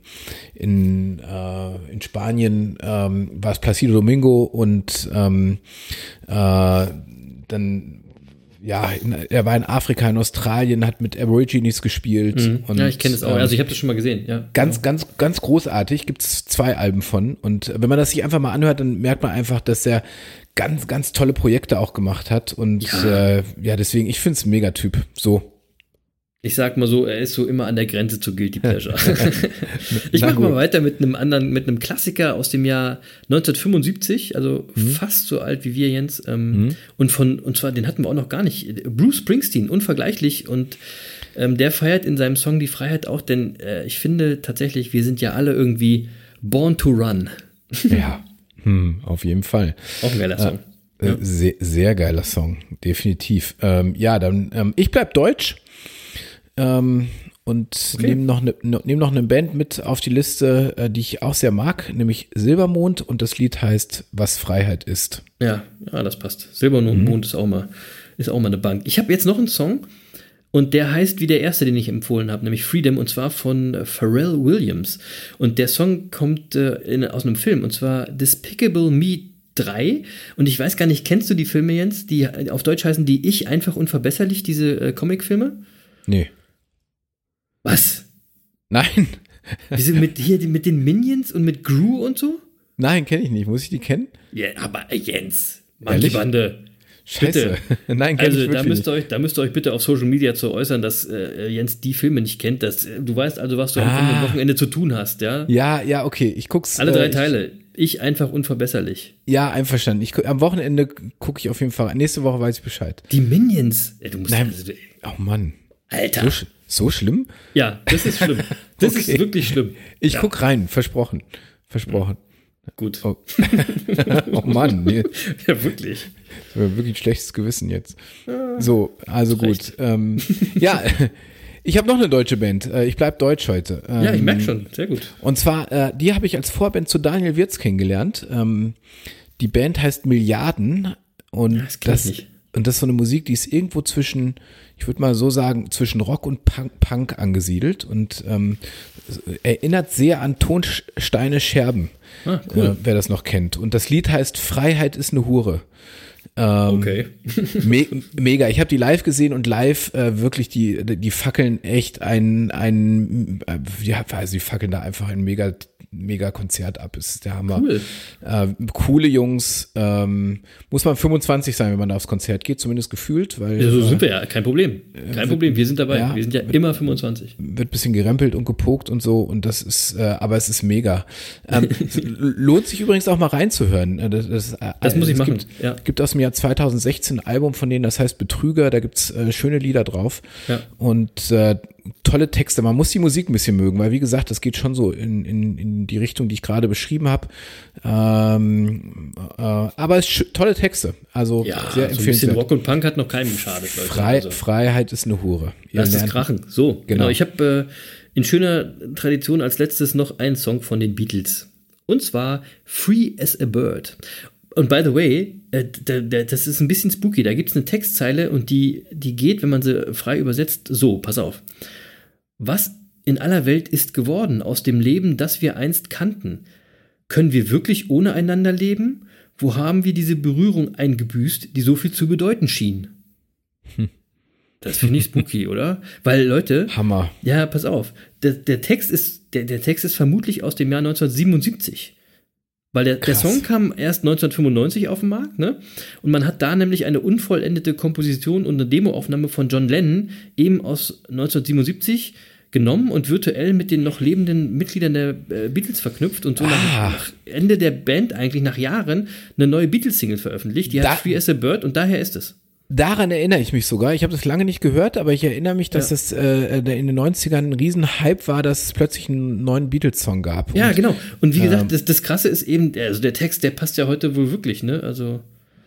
in, äh, in Spanien ähm, war es Placido Domingo und ähm, äh, dann ja, in, er war in Afrika, in Australien, hat mit Aborigines gespielt. Und, Mhm. ja, ich kenne es auch. ähm, Also ich habe das schon mal gesehen, ja. Ganz, ganz, ganz großartig. Gibt es zwei Alben von. Und wenn man das sich einfach mal anhört, dann merkt man einfach, dass er ganz, ganz tolle Projekte auch gemacht hat. Und Ja. äh, ja deswegen, ich finde es ein Megatyp. So. Ich sag mal so, er ist so immer an der Grenze zu Guilty Pleasure. (laughs) ich mache mal weiter mit einem anderen, mit einem Klassiker aus dem Jahr 1975, also Mhm. fast so alt wie wir, Jens. Ähm, Und von, und zwar, den hatten wir auch noch gar nicht. Bruce Springsteen, unvergleichlich. Und ähm, der feiert in seinem Song die Freiheit auch, denn äh, ich finde tatsächlich, wir sind ja alle irgendwie born to run. Ja. hm, auf jeden Fall. Auch ein geiler Song. Äh, sehr, sehr geiler Song, definitiv. Ähm, ja, dann, ähm, ich bleib deutsch ähm, und Okay. nehme noch, ne, ne- nehm noch eine Band mit auf die Liste, äh, die ich auch sehr mag, nämlich Silbermond und das Lied heißt Was Freiheit ist. Ja, ja, das passt. Silbermond ist auch mal, ist auch mal eine Bank. Ich habe jetzt noch einen Song und der heißt wie der erste, den ich empfohlen habe, nämlich Freedom und zwar von äh, Pharrell Williams. Und der Song kommt äh, in, aus einem Film und zwar Despicable Me 3. Und ich weiß gar nicht, kennst du die Filme, Jens, die auf Deutsch heißen die Ich einfach unverbesserlich, diese äh, Comicfilme? Nee. Was? Nein, Die sind mit hier die- mit den Minions und mit Gru und so? nein, kenne ich nicht. Muss ich die kennen? Ja, aber äh, Jens, Ehrlich? Bande. Scheiße. (laughs) Nein, kenne Also ich da müsst, ihr euch, da müsst ihr euch bitte auf Social Media zu äußern, dass äh, Jens die Filme nicht kennt. Dass, äh, du weißt also, was du am Ah. kommenden Wochenende zu tun hast, ja? Ja, ja, okay. Ich guck's. Alle drei äh, ich- Teile. Ich einfach unverbesserlich. Ja, einverstanden. Ich, am Wochenende gucke ich auf jeden Fall. Nächste Woche weiß ich Bescheid. Die Minions. Du musst Nein. also, Oh Mann. Alter. So, so schlimm? Ja, das ist schlimm. (laughs) Das Okay. ist wirklich schlimm. Ich ja, guck rein, versprochen. Versprochen. Gut. Oh, (laughs) oh Mann, nee, Ja, wirklich. wirklich ein schlechtes Gewissen jetzt. So, also gut. Ähm, ja, ich habe noch eine deutsche Band. Äh, Ich bleib deutsch heute. Ähm, Ja, ich merke schon. Sehr gut. Und zwar, äh, die habe ich als Vorband zu Daniel Wirz kennengelernt. Ähm, die Band heißt Milliarden und Das das, und das ist so eine Musik, die ist irgendwo zwischen, ich würde mal so sagen, zwischen Rock und Punk, Punk angesiedelt und ähm, erinnert sehr an Tonsteine Scherben, Ah, cool. äh, wer das noch kennt. Und das Lied heißt Freiheit ist eine Hure. Ähm, Okay. (laughs) Me mega. Ich habe die live gesehen und live äh, wirklich die die fackeln echt ein ein äh, ja also die fackeln da einfach ein mega mega Konzert ab. Ist der Hammer. Cool. Äh, coole Jungs. Ähm, muss man 25 sein, wenn man da aufs Konzert geht, zumindest gefühlt, weil Ja, so äh, sind wir ja. Kein Problem. Kein Problem. Wir sind dabei. ja, wir sind ja immer 25. wird bisschen gerempelt und gepokt und so und das ist, äh, aber es ist mega. Ähm, es (laughs) lohnt sich übrigens auch mal reinzuhören. Äh, Das, das, äh, Das muss ich es machen, Gibt, ja. gibt aus dem Jahr 2016 ein Album von denen, das heißt Betrüger. Da gibt's äh, schöne Lieder drauf Ja. und äh, tolle Texte. Man muss die Musik ein bisschen mögen, weil wie gesagt, das geht schon so in, in, in die Richtung, die ich gerade beschrieben habe. Ähm, äh, aber es tolle Texte. Also Ja, sehr so ein bisschen. Rock und Punk hat noch keinem geschadet, Leute. Frei, Also. Freiheit ist eine Hure. Ihr Lass es krachen. So, genau. Genau. Ich habe äh, in schöner Tradition als letztes noch ein Song von den Beatles. Und zwar Free as a Bird. Und by the way, äh, da- da- das ist ein bisschen spooky. Da gibt es eine Textzeile und die, die geht, wenn man sie frei übersetzt, so, pass auf. Was in aller Welt ist geworden aus dem Leben, das wir einst kannten? Können wir wirklich ohne einander leben? Wo haben wir diese Berührung eingebüßt, die so viel zu bedeuten schien? Das finde ich spooky, oder? Weil, Leute, Hammer. ja, pass auf. Der, der, Text ist, der, der Text ist vermutlich aus dem Jahr 1977. Weil der, der. Song kam erst 1995 auf den Markt, ne? Und man hat da nämlich eine unvollendete Komposition und eine Demoaufnahme von John Lennon eben aus 1977 genommen und virtuell mit den noch lebenden Mitgliedern der äh, Beatles verknüpft und so nach, Ah. nach Ende der Band eigentlich nach Jahren eine neue Beatles-Single veröffentlicht. Die Da- heißt Free as a Bird und daher ist es. Daran erinnere ich mich sogar. Ich habe das lange nicht gehört, aber ich erinnere mich, dass Ja. es äh, in den 90ern ein Riesenhype war, dass es plötzlich einen neuen Beatles-Song gab. Ja, Und, genau. Und wie ähm, gesagt, das, das Krasse ist eben, also der Text, der passt ja heute wohl wirklich, ne? Also,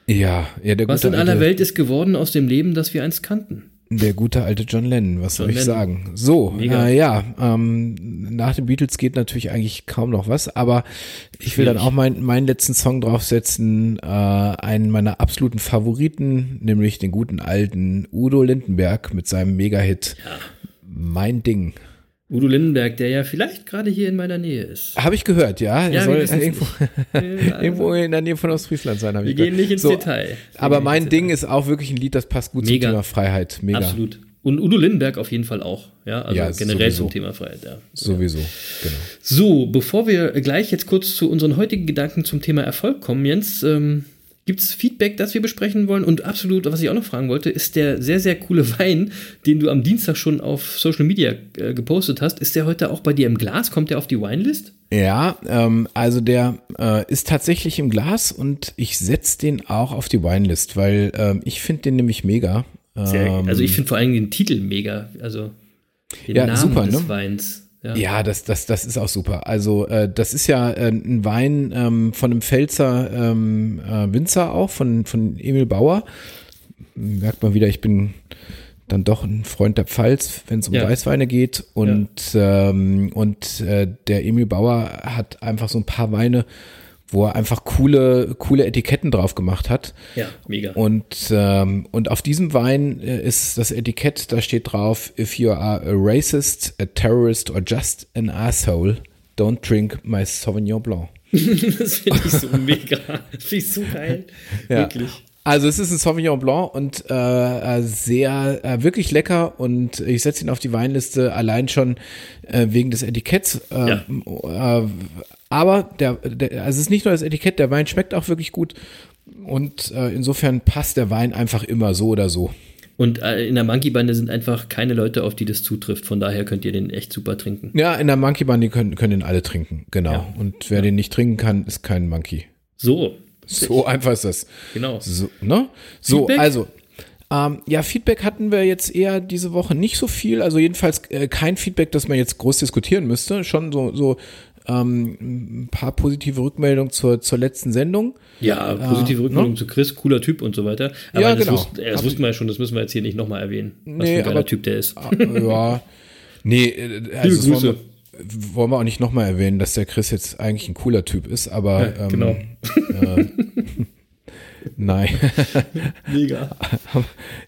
Ja, ja, der was in aller Welt ist geworden aus dem Leben, das wir einst kannten. Der gute alte John Lennon, was soll John ich Lennon. sagen? So, äh, ja, ähm, nach den Beatles geht natürlich eigentlich kaum noch was, aber ich will dann auch mein, meinen letzten Song draufsetzen, äh, einen meiner absoluten Favoriten, nämlich den guten alten Udo Lindenberg mit seinem Mega-Hit Mein Ding. Udo Lindenberg, der ja vielleicht gerade hier in meiner Nähe ist. Habe ich gehört, ja. Er Ja, soll (laughs) wir irgendwo, irgendwo in der Nähe von Ostfriesland sein, habe wir ich gehen gehört. nicht ins so, Detail. Wir Aber gehen mein Ding ist auch wirklich ein Lied, das passt gut Mega. zum Thema Freiheit. Mega. Detail. Absolut. Und Udo Lindenberg auf jeden Fall auch. Ja, also Ja, generell sowieso. zum Thema Freiheit, ja. Sowieso, genau. So, bevor wir gleich jetzt kurz zu unseren heutigen Gedanken zum Thema Erfolg kommen, Jens, ähm, gibt es Feedback, das wir besprechen wollen? Und absolut, was ich auch noch fragen wollte, ist der sehr, sehr coole Wein, den du am Dienstag schon auf Social Media äh, gepostet hast, ist der heute auch bei dir im Glas? Kommt der auf die Winelist? Ja, ähm, also der äh, ist tatsächlich im Glas und ich setze den auch auf die Winelist, weil ähm, ich finde den nämlich mega. Sehr, Ähm, also ich finde vor allem den Titel mega, also den Ja, Namen super, des ne? Weins. Ja. Ja, das, das, das ist auch super. Also äh, das ist ja äh, ein Wein ähm, von einem Pfälzer ähm, äh, Winzer auch, von, von Emil Bauer. Merkt man wieder, ich bin dann doch ein Freund der Pfalz, wenn es um Ja. Weißweine geht. Und, ähm, und äh, der Emil Bauer hat einfach so ein paar Weine, wo er einfach coole, coole Etiketten drauf gemacht hat. ja, mega. Und, ähm, und auf diesem Wein äh, ist das Etikett, da steht drauf, if you are a racist, a terrorist or just an asshole, don't drink my Sauvignon Blanc. (laughs) das finde ich so mega. Das finde ich so geil. Ja. Wirklich. Also es ist ein Sauvignon Blanc und äh, äh, sehr, äh, wirklich lecker und ich setze ihn auf die Weinliste allein schon äh, wegen des Etiketts. Äh, äh, aber der, der, also es ist nicht nur das Etikett, der Wein schmeckt auch wirklich gut und äh, insofern passt der Wein einfach immer so oder so. Und äh, in der Monkey-Bande sind einfach keine Leute, auf die das zutrifft. Von daher könnt ihr den echt super trinken. Ja, in der Monkey Bun, die können, können den alle trinken, genau. Ja. Und wer den nicht trinken kann, ist kein Monkey. So, So einfach ist das. genau. So, ne? So, also. Ähm, ja, Feedback hatten wir jetzt eher diese Woche nicht so viel. Also jedenfalls äh, kein Feedback, das man jetzt groß diskutieren müsste. Schon so, so ähm, ein paar positive Rückmeldungen zur, zur letzten Sendung. Ja, positive Rückmeldung ne? zu Chris, cooler Typ und so weiter. Aber Ja, das, genau. wussten, das wussten wir ja schon, das müssen wir jetzt hier nicht nochmal erwähnen. Was Nee, für ein geiler aber- Typ der ist. Ah, ja. Nee, äh, also das Grüße. Wollen wir, auch nicht nochmal erwähnen, dass der Chris jetzt eigentlich ein cooler Typ ist, aber Ja, ähm, genau. (laughs) nein. (laughs) Mega. (laughs)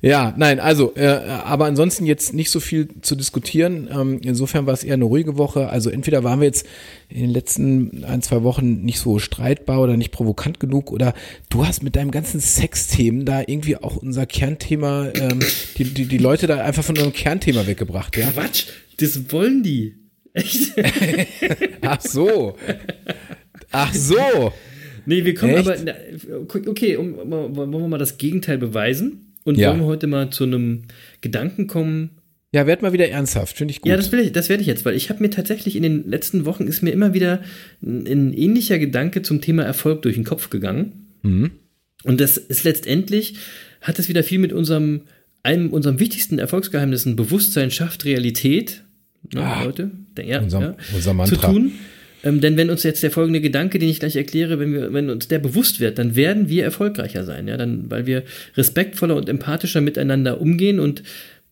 Ja, nein, also, äh, aber ansonsten jetzt nicht so viel zu diskutieren. Ähm, insofern war es eher eine ruhige Woche. Also entweder waren wir jetzt in den letzten ein, zwei Wochen nicht so streitbar oder nicht provokant genug oder du hast mit deinem ganzen Sexthemen da irgendwie auch unser Kernthema, ähm, die, die, die Leute da einfach von unserem Kernthema weggebracht, ja? Quatsch, das wollen die. Echt? (laughs) Ach so. Ach so. Nee, wir kommen Echt? aber. Okay, um, um, wollen wir mal das Gegenteil beweisen? Und Ja. wollen wir heute mal zu einem Gedanken kommen? Ja, werd mal wieder ernsthaft, finde ich gut. Ja, das will ich, das werde ich jetzt, weil ich habe mir tatsächlich in den letzten Wochen ist mir immer wieder ein, ein ähnlicher Gedanke zum Thema Erfolg durch den Kopf gegangen. Mhm. Und das ist letztendlich, hat es wieder viel mit unserem, einem unserem wichtigsten Erfolgsgeheimnissen, Bewusstsein schafft Realität, ne, Ah, Leute, ja, unser- ja, unser zu Mantra. tun. Ähm, denn wenn uns jetzt der folgende Gedanke, den ich gleich erkläre, wenn wir, wenn uns der bewusst wird, dann werden wir erfolgreicher sein, ja, dann, weil wir respektvoller und empathischer miteinander umgehen und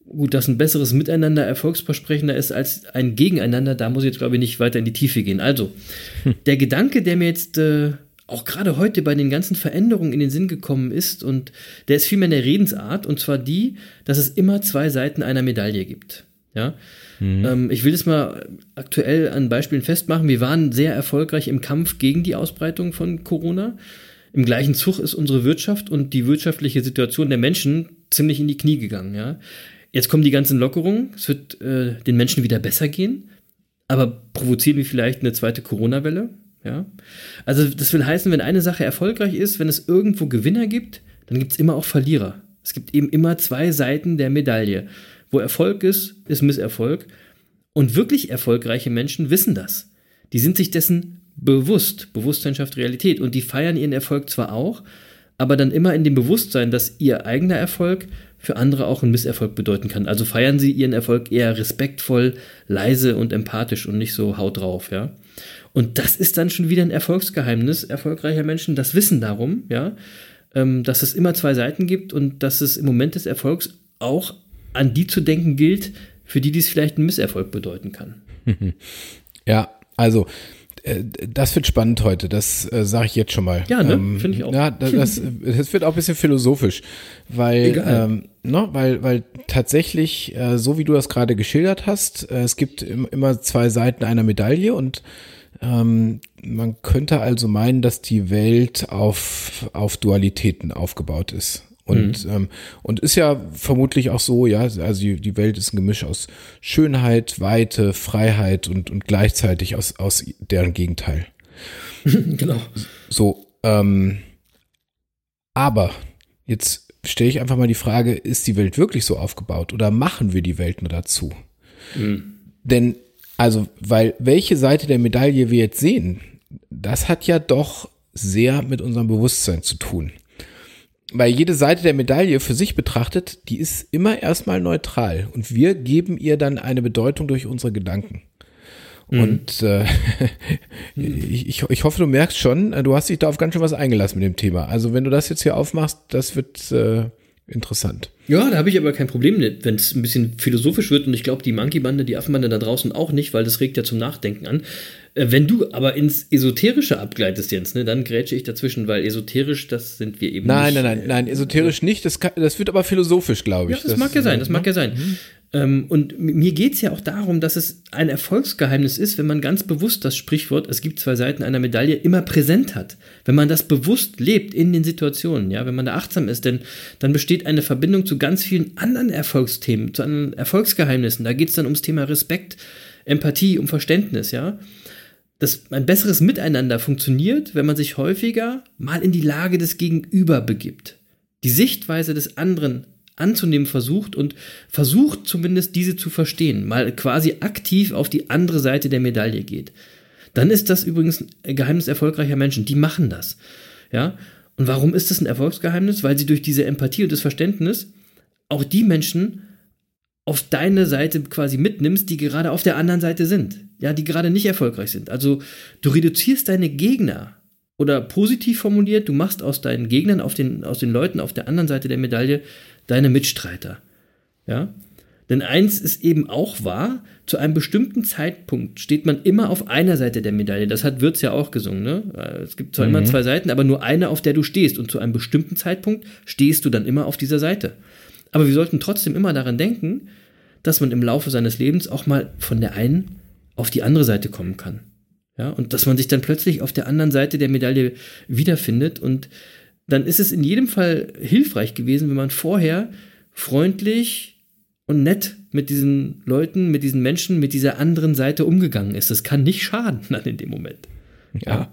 gut, dass ein besseres Miteinander erfolgsversprechender ist als ein Gegeneinander, da muss ich jetzt, glaube ich, nicht weiter in die Tiefe gehen. Also, der Gedanke, der mir jetzt äh, auch gerade heute bei den ganzen Veränderungen in den Sinn gekommen ist, und der ist vielmehr in der Redensart, und zwar die, dass es immer zwei Seiten einer Medaille gibt. Ja, ähm, ich will das mal aktuell an Beispielen festmachen. Wir waren sehr erfolgreich im Kampf gegen die Ausbreitung von Corona. Im gleichen Zug ist unsere Wirtschaft und die wirtschaftliche Situation der Menschen ziemlich in die Knie gegangen. Ja? Jetzt kommen die ganzen Lockerungen. Es wird äh, den Menschen wieder besser gehen. Aber provozieren wir vielleicht eine zweite Corona-Welle? Ja? Also, das will heißen, wenn eine Sache erfolgreich ist, wenn es irgendwo Gewinner gibt, dann gibt es immer auch Verlierer. Es gibt eben immer zwei Seiten der Medaille. Wo Erfolg ist, ist Misserfolg. Und wirklich erfolgreiche Menschen wissen das. Die sind sich dessen bewusst. Bewusstsein schafft Realität. Und die feiern ihren Erfolg zwar auch, aber dann immer in dem Bewusstsein, dass ihr eigener Erfolg für andere auch einen Misserfolg bedeuten kann. Also feiern sie ihren Erfolg eher respektvoll, leise und empathisch und nicht so haut drauf, ja. Und das ist dann schon wieder ein Erfolgsgeheimnis erfolgreicher Menschen. Das Wissen darum, ja, ähm, dass es immer zwei Seiten gibt und dass es im Moment des Erfolgs auch an die zu denken gilt, für die dies vielleicht einen Misserfolg bedeuten kann. (laughs) Ja, also äh, das wird spannend heute, das äh, sage ich jetzt schon mal. Ja, ne? Ähm, Finde ich auch. Ja, das, das, (laughs) das wird auch ein bisschen philosophisch, weil, ähm, ne, weil, weil tatsächlich, äh, so wie du das gerade geschildert hast, äh, es gibt im, immer zwei Seiten einer Medaille und ähm, man könnte also meinen, dass die Welt auf, auf Dualitäten aufgebaut ist. Und, ähm, und ist ja vermutlich auch so, ja, also die, die Welt ist ein Gemisch aus Schönheit, Weite, Freiheit und, und gleichzeitig aus, aus deren Gegenteil. (laughs) genau. So, ähm, aber jetzt stelle ich einfach mal die Frage, ist die Welt wirklich so aufgebaut oder machen wir die Welt nur dazu? Denn, also, weil welche Seite der Medaille wir jetzt sehen, das hat ja doch sehr mit unserem Bewusstsein zu tun. Weil jede Seite der Medaille für sich betrachtet, die ist immer erstmal neutral und wir geben ihr dann eine Bedeutung durch unsere Gedanken. Und äh, (laughs) ich, ich, ich hoffe, du merkst schon, äh, du hast dich da auf ganz schön was eingelassen mit dem Thema. Also wenn du das jetzt hier aufmachst, das wird äh, interessant. Ja, da habe ich aber kein Problem wenn es ein bisschen philosophisch wird und ich glaube, die Monkey-Bande, die Affenbande da draußen auch nicht, weil das regt ja zum Nachdenken an. Äh, wenn du aber ins Esoterische abgleitest, Jens, ne, dann grätsche ich dazwischen, weil esoterisch, das sind wir eben Nein, nicht. nein, nein, nein, esoterisch nicht. Das, kann, das wird aber philosophisch, glaube Ja, ich. das, mag ja sein, das mag ja sein. Mhm. Ähm, und mir geht es ja auch darum, dass es ein Erfolgsgeheimnis ist, wenn man ganz bewusst das Sprichwort, es gibt zwei Seiten einer Medaille, immer präsent hat. Wenn man das bewusst lebt in den Situationen, ja, wenn man da achtsam ist, denn dann besteht eine Verbindung zu ganz vielen anderen Erfolgsthemen, zu anderen Erfolgsgeheimnissen. Da geht es dann ums Thema Respekt, Empathie, um Verständnis, ja. Dass ein besseres Miteinander funktioniert, wenn man sich häufiger mal in die Lage des Gegenüber begibt. Die Sichtweise des anderen anzunehmen versucht und versucht zumindest diese zu verstehen, mal quasi aktiv auf die andere Seite der Medaille geht. Dann ist das übrigens ein Geheimnis erfolgreicher Menschen. Die machen das. Ja? Und warum ist das ein Erfolgsgeheimnis? Weil sie durch diese Empathie und das Verständnis auch die Menschen auf deine Seite quasi mitnimmst, die gerade auf der anderen Seite sind. Ja, die gerade nicht erfolgreich sind. Also du reduzierst deine Gegner oder positiv formuliert, du machst aus deinen Gegnern, auf den, aus den Leuten auf der anderen Seite der Medaille deine Mitstreiter. Ja? Denn eins ist eben auch wahr, zu einem bestimmten Zeitpunkt steht man immer auf einer Seite der Medaille. Das hat Wirtz ja auch gesungen. Ne? Es gibt zwar immer zwei Seiten, aber nur eine, auf der du stehst. Und zu einem bestimmten Zeitpunkt stehst du dann immer auf dieser Seite. Aber wir sollten trotzdem immer daran denken, dass man im Laufe seines Lebens auch mal von der einen auf die andere Seite kommen kann. Ja, und dass man sich dann plötzlich auf der anderen Seite der Medaille wiederfindet. Und dann ist es in jedem Fall hilfreich gewesen, wenn man vorher freundlich und nett mit diesen Leuten, mit diesen Menschen, mit dieser anderen Seite umgegangen ist. Das kann nicht schaden (laughs) dann in dem Moment. (laughs) Ja.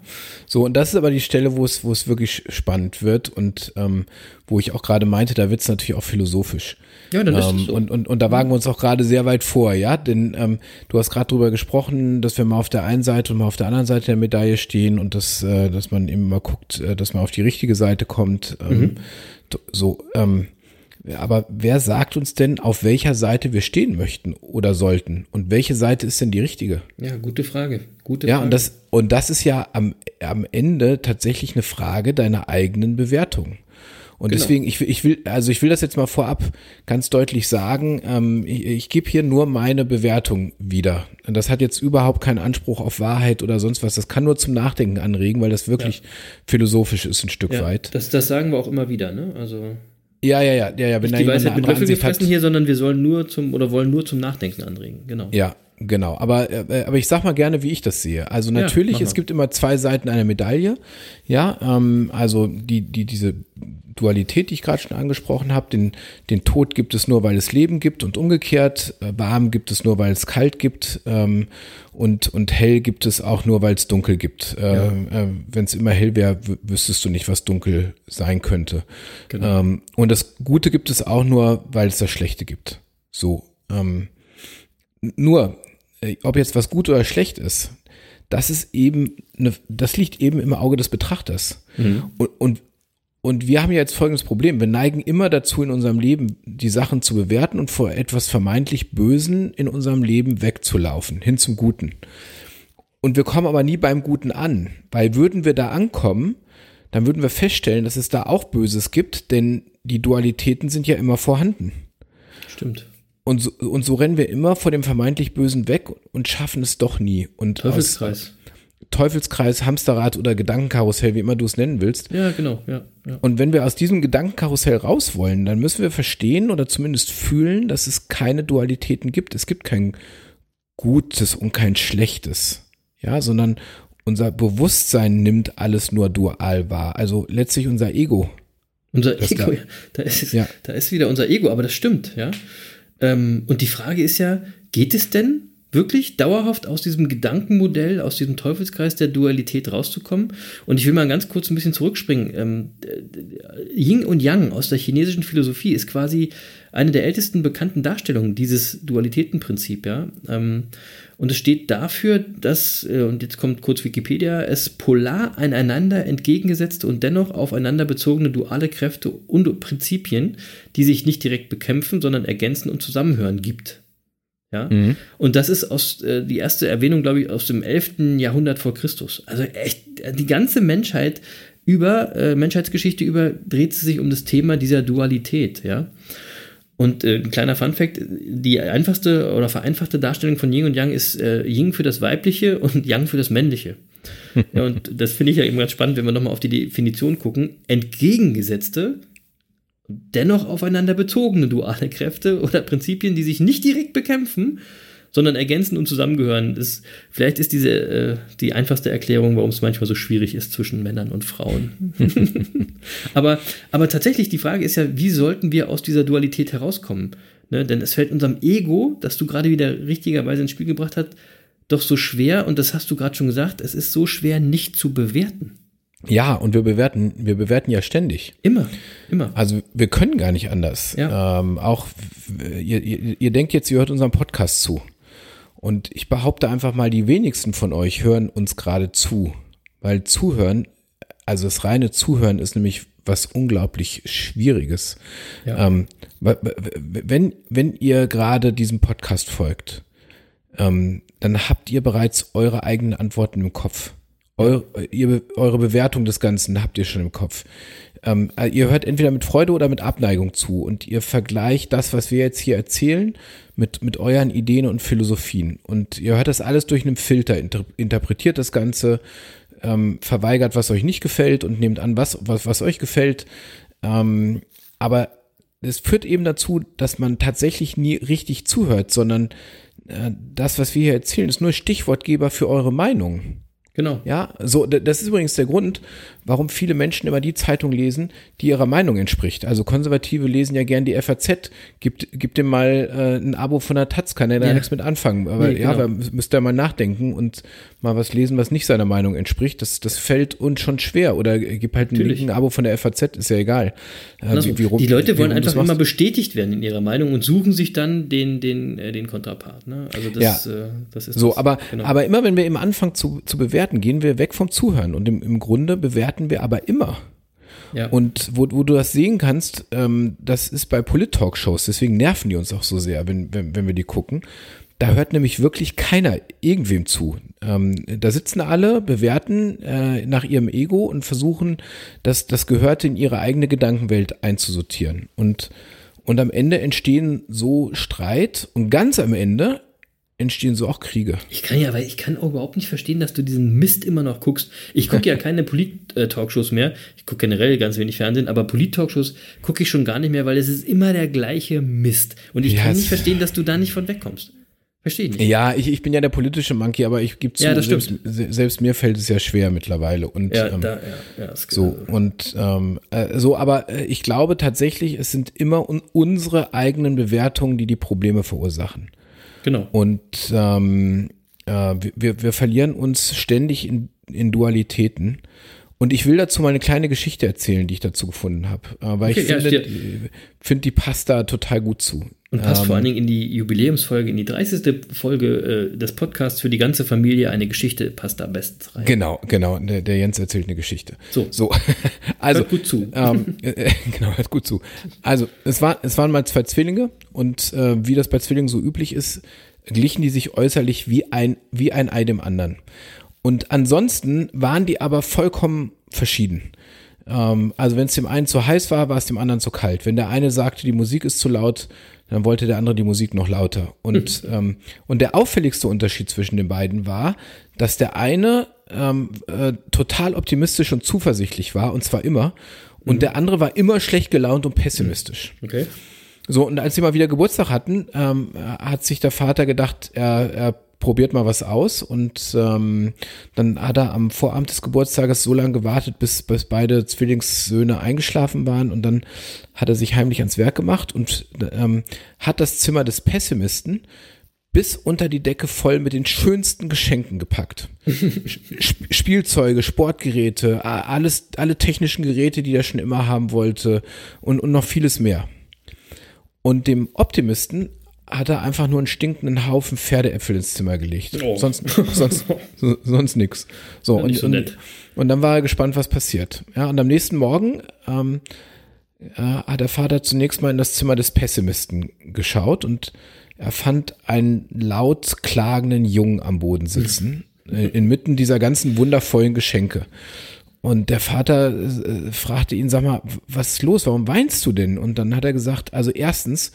So, und das ist aber die Stelle, wo es, wo es wirklich spannend wird und ähm, wo ich auch gerade meinte, da wird es natürlich auch philosophisch. Ja, dann ist es ähm, so. und, und, und da wagen wir uns auch gerade sehr weit vor, ja, denn ähm, du hast gerade drüber gesprochen, dass wir mal auf der einen Seite und mal auf der anderen Seite der Medaille stehen und dass, äh, dass man eben mal guckt, äh, dass man auf die richtige Seite kommt. Ähm, Mhm. So, ähm, aber wer sagt uns denn, auf welcher Seite wir stehen möchten oder sollten? Und welche Seite ist denn die richtige? Ja, gute Frage. Gute Ja, Frage. und das, und das ist ja am, am Ende tatsächlich eine Frage deiner eigenen Bewertung. Und Genau. deswegen, ich, will- ich will, also ich will das jetzt mal vorab ganz deutlich sagen, ähm, ich, ich gebe hier nur meine Bewertung wieder. Und das hat jetzt überhaupt keinen Anspruch auf Wahrheit oder sonst was. Das kann nur zum Nachdenken anregen, weil das wirklich philosophisch ist ein Stück Ja, weit. das, das sagen wir auch immer wieder, ne? Also Ja, ja, ja, ja, ja. Wenn da die Weisheit mit Löffel Ansicht hat. gefressen hier, sondern wir sollen nur zum oder wollen nur zum Nachdenken anregen. Genau. Ja, genau. Aber, äh, aber ich sag mal gerne, wie ich das sehe. Also Ja, natürlich, mach es gibt immer zwei Seiten einer Medaille. Ja, ähm, also die, die, diese Dualität, die ich gerade schon angesprochen habe, den, den Tod gibt es nur, weil es Leben gibt und umgekehrt. Äh, warm gibt es nur, weil es kalt gibt. Ähm, und, und hell gibt es auch nur, weil es dunkel gibt. Äh, äh, Wenn es immer hell wäre, wü- wüsstest du nicht, was dunkel sein könnte. Genau. Ähm, und das Gute gibt es auch nur, weil es das Schlechte gibt. So. Ähm, nur, äh, ob jetzt was gut oder schlecht ist, das ist eben, eine, das liegt eben im Auge des Betrachters. Und, und, und wir haben ja jetzt folgendes Problem. Wir neigen immer dazu, in unserem Leben die Sachen zu bewerten und vor etwas vermeintlich Bösen in unserem Leben wegzulaufen, hin zum Guten. Und wir kommen aber nie beim Guten an, weil würden wir da ankommen, dann würden wir feststellen, dass es da auch Böses gibt, denn die Dualitäten sind ja immer vorhanden. Stimmt. Und so, und so rennen wir immer vor dem vermeintlich Bösen weg und schaffen es doch nie. Und Teufelskreis. Aus, Teufelskreis, Hamsterrad oder Gedankenkarussell, wie immer du es nennen willst. Ja, genau, ja, ja. Und wenn wir aus diesem Gedankenkarussell raus wollen, dann müssen wir verstehen oder zumindest fühlen, dass es keine Dualitäten gibt. Es gibt kein Gutes und kein Schlechtes. Ja, sondern unser Bewusstsein nimmt alles nur dual wahr. Also letztlich unser Ego. Unser Das Ego, da- ja, da ist, Ja. da ist wieder unser Ego, aber das stimmt, ja. Ähm, und die Frage ist ja, geht es denn wirklich dauerhaft aus diesem Gedankenmodell, aus diesem Teufelskreis der Dualität rauszukommen? Und ich will mal ganz kurz ein bisschen zurückspringen. Ähm, äh, Yin und Yang aus der chinesischen Philosophie ist quasi eine der ältesten bekannten Darstellungen dieses Dualitätenprinzip, ja. Ähm, und es steht dafür, dass, äh, und jetzt kommt kurz Wikipedia, es polar einander entgegengesetzte und dennoch aufeinander bezogene duale Kräfte und Prinzipien, die sich nicht direkt bekämpfen, sondern ergänzen und zusammenhören gibt. Ja. Und das ist aus äh, die erste Erwähnung, glaube ich, aus dem 11. Jahrhundert vor Christus. Also echt, äh, die ganze Menschheit über, äh, Menschheitsgeschichte über, dreht sich um das Thema dieser Dualität, ja. Und äh, ein kleiner Funfact, die einfachste oder vereinfachte Darstellung von Yin und Yang ist äh, Yin für das Weibliche (laughs) und Yang für das Männliche. (laughs) ja, und das finde ich ja eben ganz spannend, wenn wir nochmal auf die Definition gucken. Entgegengesetzte, dennoch aufeinander bezogene duale Kräfte oder Prinzipien, die sich nicht direkt bekämpfen, sondern ergänzen und zusammengehören. Das, vielleicht ist diese äh, die einfachste Erklärung, warum es manchmal so schwierig ist zwischen Männern und Frauen. (laughs) aber, aber tatsächlich, die Frage ist ja, wie sollten wir aus dieser Dualität herauskommen? Ne? Denn es fällt unserem Ego, das du gerade wieder richtigerweise ins Spiel gebracht hast, doch so schwer, und das hast du gerade schon gesagt, es ist so schwer nicht zu bewerten. Ja, und wir bewerten, wir bewerten ja ständig. Immer, immer. Also wir können gar nicht anders. Ja. Ähm, auch ihr, ihr, ihr denkt jetzt, ihr hört unserem Podcast zu. Und ich behaupte einfach mal, die wenigsten von euch hören uns gerade zu. Weil Zuhören, also das reine Zuhören ist nämlich was unglaublich Schwieriges. Ja. Ähm, wenn, wenn ihr gerade diesem Podcast folgt, ähm, dann habt ihr bereits eure eigenen Antworten im Kopf. Eure, ihr, eure Bewertung des Ganzen habt ihr schon im Kopf. Ähm, äh, ihr hört entweder mit Freude oder mit Abneigung zu und ihr vergleicht das, was wir jetzt hier erzählen, mit, mit euren Ideen und Philosophien. Und ihr hört das alles durch einen Filter, inter, interpretiert das Ganze, ähm, verweigert, was euch nicht gefällt und nehmt an, was, was, was euch gefällt. Ähm, aber es führt eben dazu, dass man tatsächlich nie richtig zuhört, sondern äh, das, was wir hier erzählen, ist nur Stichwortgeber für eure Meinung. Genau. Ja, so, das ist übrigens der Grund, warum viele Menschen immer die Zeitung lesen, die ihrer Meinung entspricht. Also Konservative lesen ja gern die FAZ. Gibt, gibt dem mal äh, ein Abo von der Taz, kann er da Ja. nichts mit anfangen. Aber Nee, ja, genau. müsst ihr mal nachdenken und mal was lesen, was nicht seiner Meinung entspricht. Das, das fällt uns schon schwer. Oder gibt halt ein Natürlich. linken Abo von der FAZ, ist ja egal. Also, rum- die Leute wie wollen einfach immer bestätigt werden in ihrer Meinung und suchen sich dann den, den, äh, den Kontrapart. Ne? Also das, Ja. äh, das ist So, das, aber, genau. aber immer wenn wir im Anfang zu, zu bewerten, gehen wir weg vom Zuhören. Und im, im Grunde bewerten wir aber immer. ja. Und wo, wo du das sehen kannst, ähm, das ist bei Polit-Talk-Shows, deswegen nerven die uns auch so sehr, wenn, wenn, wenn wir die gucken. Da hört nämlich wirklich keiner irgendwem zu. Ähm, da sitzen alle, bewerten äh, nach ihrem Ego und versuchen, das, das Gehörte in ihre eigene Gedankenwelt einzusortieren. Und, und am Ende entstehen so Streit und ganz am Ende entstehen so auch Kriege. Ich kann ja, weil ich kann auch überhaupt nicht verstehen, dass du diesen Mist immer noch guckst. Ich gucke ja (laughs) keine Polit-Talkshows mehr. Ich gucke generell ganz wenig Fernsehen, aber Polit-Talkshows gucke ich schon gar nicht mehr, weil es ist immer der gleiche Mist. Und ich Ja, kann nicht verstehen, dass du da nicht von wegkommst. Verstehe ich nicht. Ja, ich, ich bin ja der politische Monkey, aber ich gebe zu, Ja, das selbst, selbst mir fällt es ja schwer mittlerweile. Und Ja, ähm, da, ja, ja, ist So, genau. und ähm, äh, so, aber äh, ich glaube tatsächlich, es sind immer un unsere eigenen Bewertungen, die die Probleme verursachen. Genau. Und ähm, äh, wir- wir, wir verlieren uns ständig in, in Dualitäten. Und ich will dazu mal eine kleine Geschichte erzählen, die ich dazu gefunden habe. Äh, weil Okay, ich ja, finde, steht- äh, finde, die passt da total gut zu. Und passt Ähm, vor allen Dingen in die Jubiläumsfolge, in die 30. Folge äh, des Podcasts für die ganze Familie. Eine Geschichte passt da bestens rein. Genau, genau. Der, der Jens erzählt eine Geschichte. So. so. (laughs) Also Hört gut zu. Ähm, (laughs) äh, genau, hört gut zu. Also es war, es waren mal zwei Zwillinge und äh, wie das bei Zwillingen so üblich ist, glichen die sich äußerlich wie ein wie ein Ei dem anderen. Und ansonsten waren die aber vollkommen verschieden. Ähm, also wenn es dem einen zu heiß war, war es dem anderen zu kalt. Wenn der eine sagte, die Musik ist zu laut, dann wollte der andere die Musik noch lauter. Und, (laughs) ähm, und der auffälligste Unterschied zwischen den beiden war, dass der eine ähm, äh, total optimistisch und zuversichtlich war, und zwar immer, und der andere war immer schlecht gelaunt und pessimistisch. Okay. So, und als sie mal wieder Geburtstag hatten, ähm, hat sich der Vater gedacht, er, er probiert mal was aus und ähm, dann hat er am Vorabend des Geburtstages so lange gewartet, bis, bis beide Zwillingssöhne eingeschlafen waren und dann hat er sich heimlich ans Werk gemacht und ähm, hat das Zimmer des Pessimisten bis unter die Decke voll mit den schönsten Geschenken gepackt. (laughs) Sp Spielzeuge, Sportgeräte, alles, alle technischen Geräte, die er schon immer haben wollte und, und noch vieles mehr. Und dem Optimisten hat er einfach nur einen stinkenden Haufen Pferdeäpfel ins Zimmer gelegt. Oh. Sonst, (laughs) sonst, so- sonst nix. So, Ja, und, so und, und dann war er gespannt, was passiert. Ja, und am nächsten Morgen ähm, äh, hat der Vater zunächst mal in das Zimmer des Pessimisten geschaut und er fand einen laut klagenden Jungen am Boden sitzen, äh, inmitten dieser ganzen wundervollen Geschenke. Und der Vater äh, fragte ihn, sag mal, was ist los? Warum weinst du denn? Und dann hat er gesagt, also erstens,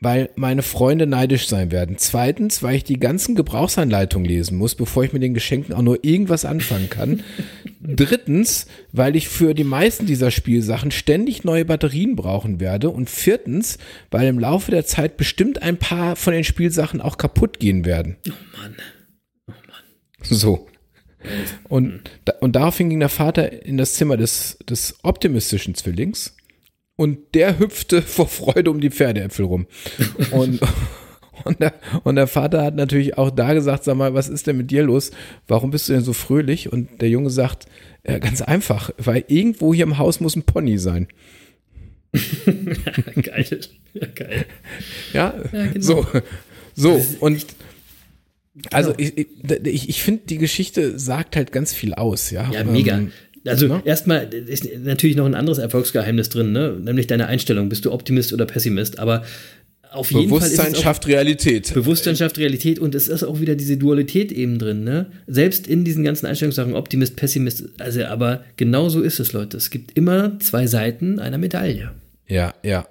weil meine Freunde neidisch sein werden. Zweitens, weil ich die ganzen Gebrauchsanleitungen lesen muss, bevor ich mit den Geschenken auch nur irgendwas anfangen kann. (laughs) Drittens, weil ich für die meisten dieser Spielsachen ständig neue Batterien brauchen werde. Und viertens, weil im Laufe der Zeit bestimmt ein paar von den Spielsachen auch kaputt gehen werden. Oh Mann. So. Und, da, und daraufhin ging der Vater in das Zimmer des, des optimistischen Zwillings und der hüpfte (laughs) vor Freude um die Pferdeäpfel rum. Und, (laughs) und, der, und der Vater hat natürlich auch da gesagt, sag mal, was ist denn mit dir los? Warum bist du denn so fröhlich? Und der Junge sagt, ja, ganz einfach, weil irgendwo hier im Haus muss ein Pony sein. (laughs) geil. Ja, geil. Ja, Ja, genau. so. So, und also Genau. ich, ich, ich finde, die Geschichte sagt halt ganz viel aus, ja. Ja, mega. Also ne? erstmal ist natürlich noch ein anderes Erfolgsgeheimnis drin, ne? nämlich deine Einstellung. Bist du Optimist oder Pessimist? Aber auf jeden Fall ist es schafft Realität. Bewusstsein schafft Realität und es ist auch wieder diese Dualität eben drin. Ne? Selbst in diesen ganzen Einstellungssachen, Optimist, Pessimist, also aber genau so ist es, Leute. Es gibt immer zwei Seiten einer Medaille. Ja, ja.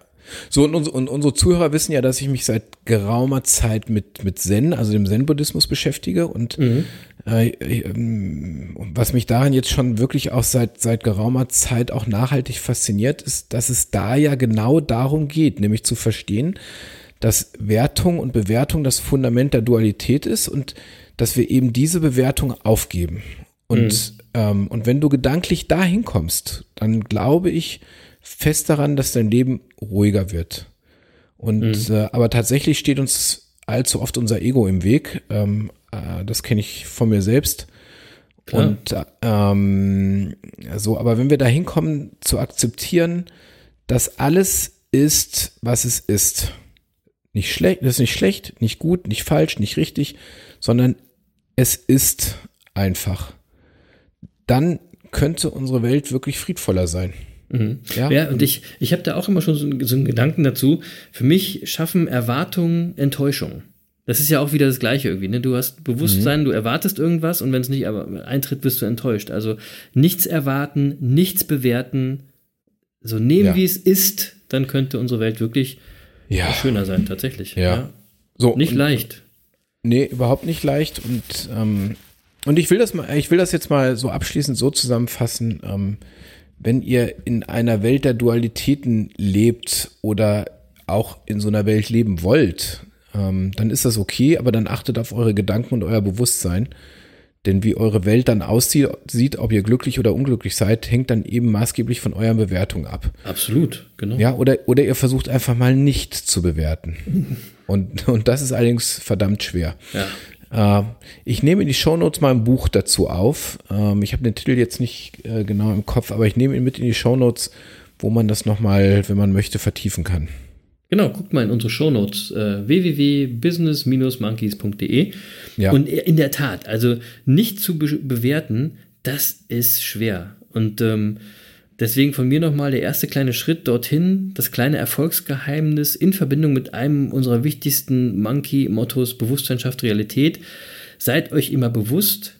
So, und, uns- und unsere Zuhörer wissen ja, dass ich mich seit geraumer Zeit mit, mit Zen, also dem Zen-Buddhismus beschäftige und ähm, was mich daran jetzt schon wirklich auch seit, seit geraumer Zeit auch nachhaltig fasziniert, ist, dass es da ja genau darum geht, nämlich zu verstehen, dass Wertung und Bewertung das Fundament der Dualität ist und dass wir eben diese Bewertung aufgeben. Und, ähm, und wenn du gedanklich dahin kommst, dann glaube ich fest daran, dass dein Leben ruhiger wird. Und äh, aber tatsächlich steht uns allzu oft unser Ego im Weg. Ähm, äh, das kenne ich von mir selbst. Klar. Und äh, ähm, so, aber wenn wir dahin kommen, zu akzeptieren, dass alles ist, was es ist. Nicht schlecht, das ist nicht schlecht, nicht gut, nicht falsch, nicht richtig, sondern es ist einfach. Dann könnte unsere Welt wirklich friedvoller sein. Ja, Ja, und ich, ich habe da auch immer schon so, so einen Gedanken dazu. Für mich schaffen Erwartungen Enttäuschung. Das ist ja auch wieder das Gleiche irgendwie. Ne? Du hast Bewusstsein, du erwartest irgendwas und wenn es nicht aber eintritt, bist du enttäuscht. Also nichts erwarten, nichts bewerten, so nehmen, Ja. wie es ist, dann könnte unsere Welt wirklich Ja. schöner sein, tatsächlich. Ja. So, Nicht und- leicht. Nee, überhaupt nicht leicht. Und, ähm, und ich will das mal, ich will das jetzt mal so abschließend so zusammenfassen. Ähm, wenn ihr in einer Welt der Dualitäten lebt oder auch in so einer Welt leben wollt, ähm, dann ist das okay, aber dann achtet auf eure Gedanken und euer Bewusstsein. Denn wie eure Welt dann aussieht, sieht, ob ihr glücklich oder unglücklich seid, hängt dann eben maßgeblich von euren Bewertungen ab. Absolut, genau. Ja, oder, oder ihr versucht einfach mal nicht zu bewerten. (laughs) Und, und das ist allerdings verdammt schwer. Ja. Äh, ich nehme in die Shownotes mal ein Buch dazu auf. Ähm, ich habe den Titel jetzt nicht äh, genau im Kopf, aber ich nehme ihn mit in die Shownotes, wo man das nochmal, wenn man möchte, vertiefen kann. Genau, guckt mal in unsere Shownotes äh, www.business-monkeys.de Ja. und in der Tat, also nicht zu be bewerten, das ist schwer und ähm, deswegen von mir nochmal der erste kleine Schritt dorthin, das kleine Erfolgsgeheimnis in Verbindung mit einem unserer wichtigsten Monkey-Mottos Bewusstsein schafft Realität. Seid euch immer bewusst,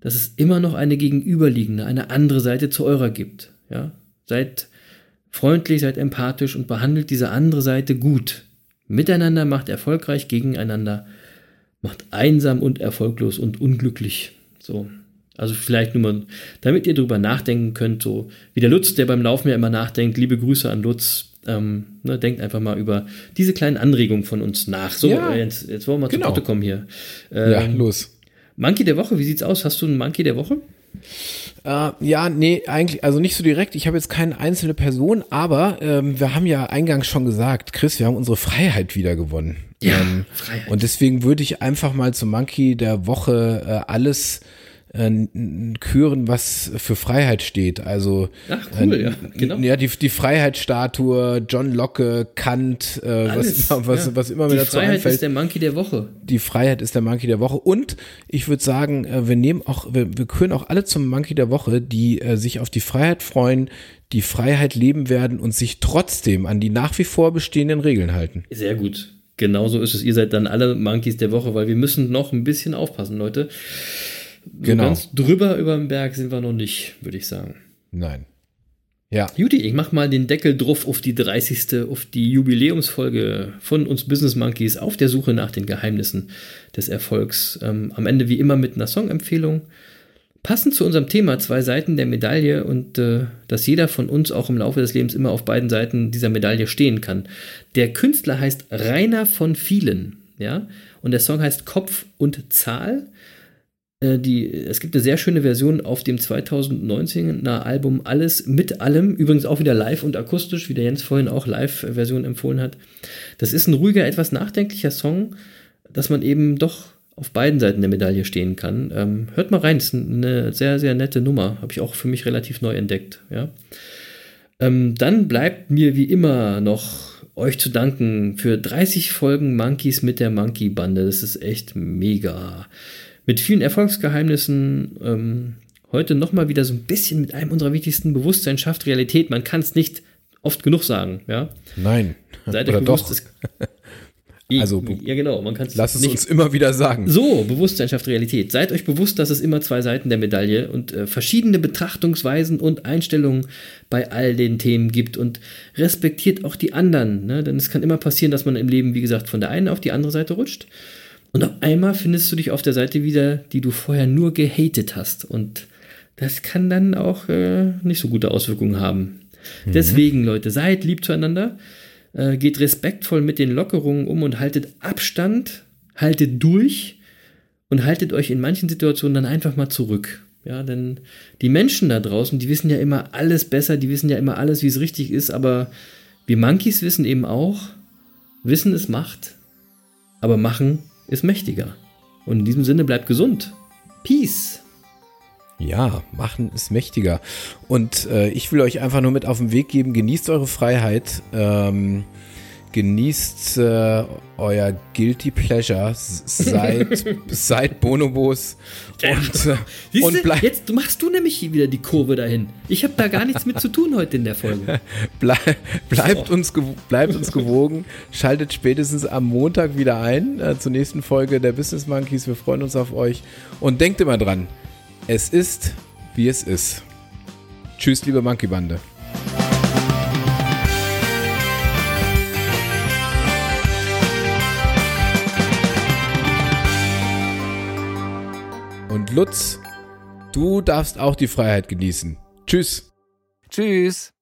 dass es immer noch eine gegenüberliegende, eine andere Seite zu eurer gibt. Ja? Seid freundlich, seid empathisch und behandelt diese andere Seite gut. Miteinander macht erfolgreich, gegeneinander macht einsam und erfolglos und unglücklich. So. Also vielleicht nur mal, damit ihr drüber nachdenken könnt, so wie der Lutz, der beim Laufen ja immer nachdenkt, liebe Grüße an Lutz, ähm, ne, denkt einfach mal über diese kleinen Anregungen von uns nach. So, Ja. äh, jetzt, jetzt wollen wir mal Genau. zu Potte kommen hier. ja, Ähm, los. Monkey der Woche, wie sieht's aus? Hast du einen Monkey der Woche? Äh, ja, nee, eigentlich, also nicht so direkt. Ich habe jetzt keine einzelne Person, aber ähm, wir haben ja eingangs schon gesagt, Chris, wir haben unsere Freiheit wieder gewonnen. Ja, ähm, Freiheit. Und deswegen würde ich einfach mal zum Monkey der Woche äh, alles küren, was für Freiheit steht. Also Ach, cool, äh, ja, genau. ja, die, die Freiheitsstatue, John Locke, Kant, äh, was, Alles, immer, was, ja. was immer mir Die dazu Freiheit einfällt. ist der Monkey der Woche. Die Freiheit ist der Monkey der Woche. Und ich würde sagen, äh, wir nehmen auch, wir, wir küren auch alle zum Monkey der Woche, die äh, sich auf die Freiheit freuen, die Freiheit leben werden und sich trotzdem an die nach wie vor bestehenden Regeln halten. Sehr gut. Genauso ist es. Ihr seid dann alle Monkeys der Woche, weil wir müssen noch ein bisschen aufpassen, Leute. So Genau. Ganz drüber über den Berg sind wir noch nicht, würde ich sagen. Nein. Ja. Juti, ich mach mal den Deckel drauf auf die 30. auf die Jubiläumsfolge von uns Business Monkeys auf der Suche nach den Geheimnissen des Erfolgs. Ähm, am Ende wie immer mit einer Songempfehlung. Passend zu unserem Thema zwei Seiten der Medaille und äh, dass jeder von uns auch im Laufe des Lebens immer auf beiden Seiten dieser Medaille stehen kann. Der Künstler heißt Rainer von Vielen, ja, und der Song heißt Kopf und Zahl. Äh, die, es gibt eine sehr schöne Version auf dem 2019er Album Alles mit allem, übrigens auch wieder live und akustisch, wie der Jens vorhin auch Live-Version empfohlen hat. Das ist ein ruhiger, etwas nachdenklicher Song, dass man eben doch auf beiden Seiten der Medaille stehen kann. Ähm, hört mal rein, ist eine sehr, sehr nette Nummer. Habe ich auch für mich relativ neu entdeckt. Ja. Ähm, dann bleibt mir wie immer noch euch zu danken für 30 Folgen Monkeys mit der Monkey Bande. Das ist echt mega. Mit vielen Erfolgsgeheimnissen. Ähm, heute nochmal wieder so ein bisschen mit einem unserer wichtigsten Bewusstsein schafft Realität. Man kann es nicht oft genug sagen. Ja. Nein. Seid Oder euch bewusst, doch. (laughs) Also, ja genau, man kann es Lass es nicht uns immer wieder sagen. so, Bewusstsein schafft Realität. Seid euch bewusst, dass es immer zwei Seiten der Medaille und äh, verschiedene Betrachtungsweisen und Einstellungen bei all den Themen gibt und respektiert auch die anderen. Ne? Denn es kann immer passieren, dass man im Leben, wie gesagt, von der einen auf die andere Seite rutscht. Und auf einmal findest du dich auf der Seite wieder, die du vorher nur gehatet hast. Und das kann dann auch äh, nicht so gute Auswirkungen haben. Deswegen, Leute, seid lieb zueinander. Äh, geht respektvoll mit den Lockerungen um und haltet Abstand, haltet durch und haltet euch in manchen Situationen dann einfach mal zurück. Ja, denn die Menschen da draußen, die wissen ja immer alles besser, die wissen ja immer alles, wie es richtig ist, aber wir Monkeys wissen eben auch, Wissen ist Macht, aber Machen ist mächtiger. Und in diesem Sinne bleibt gesund. Peace. Ja, machen ist mächtiger. Und äh, ich will euch einfach nur mit auf den Weg geben, genießt eure Freiheit. Ähm, genießt äh, euer Guilty Pleasure, s- seid, (laughs) seid Bonobos und, äh, Siehst und bleib, jetzt machst du nämlich wieder die Kurve dahin. Ich habe da gar nichts mit zu tun heute in der Folge. (laughs) Blei- bleibt, uns gew- bleibt uns gewogen. Schaltet spätestens am Montag wieder ein äh, zur nächsten Folge der Business Monkeys. Wir freuen uns auf euch. Und denkt immer dran, es ist, wie es ist. Tschüss, liebe Monkey Bande. Lutz, du darfst auch die Freiheit genießen. Tschüss. Tschüss.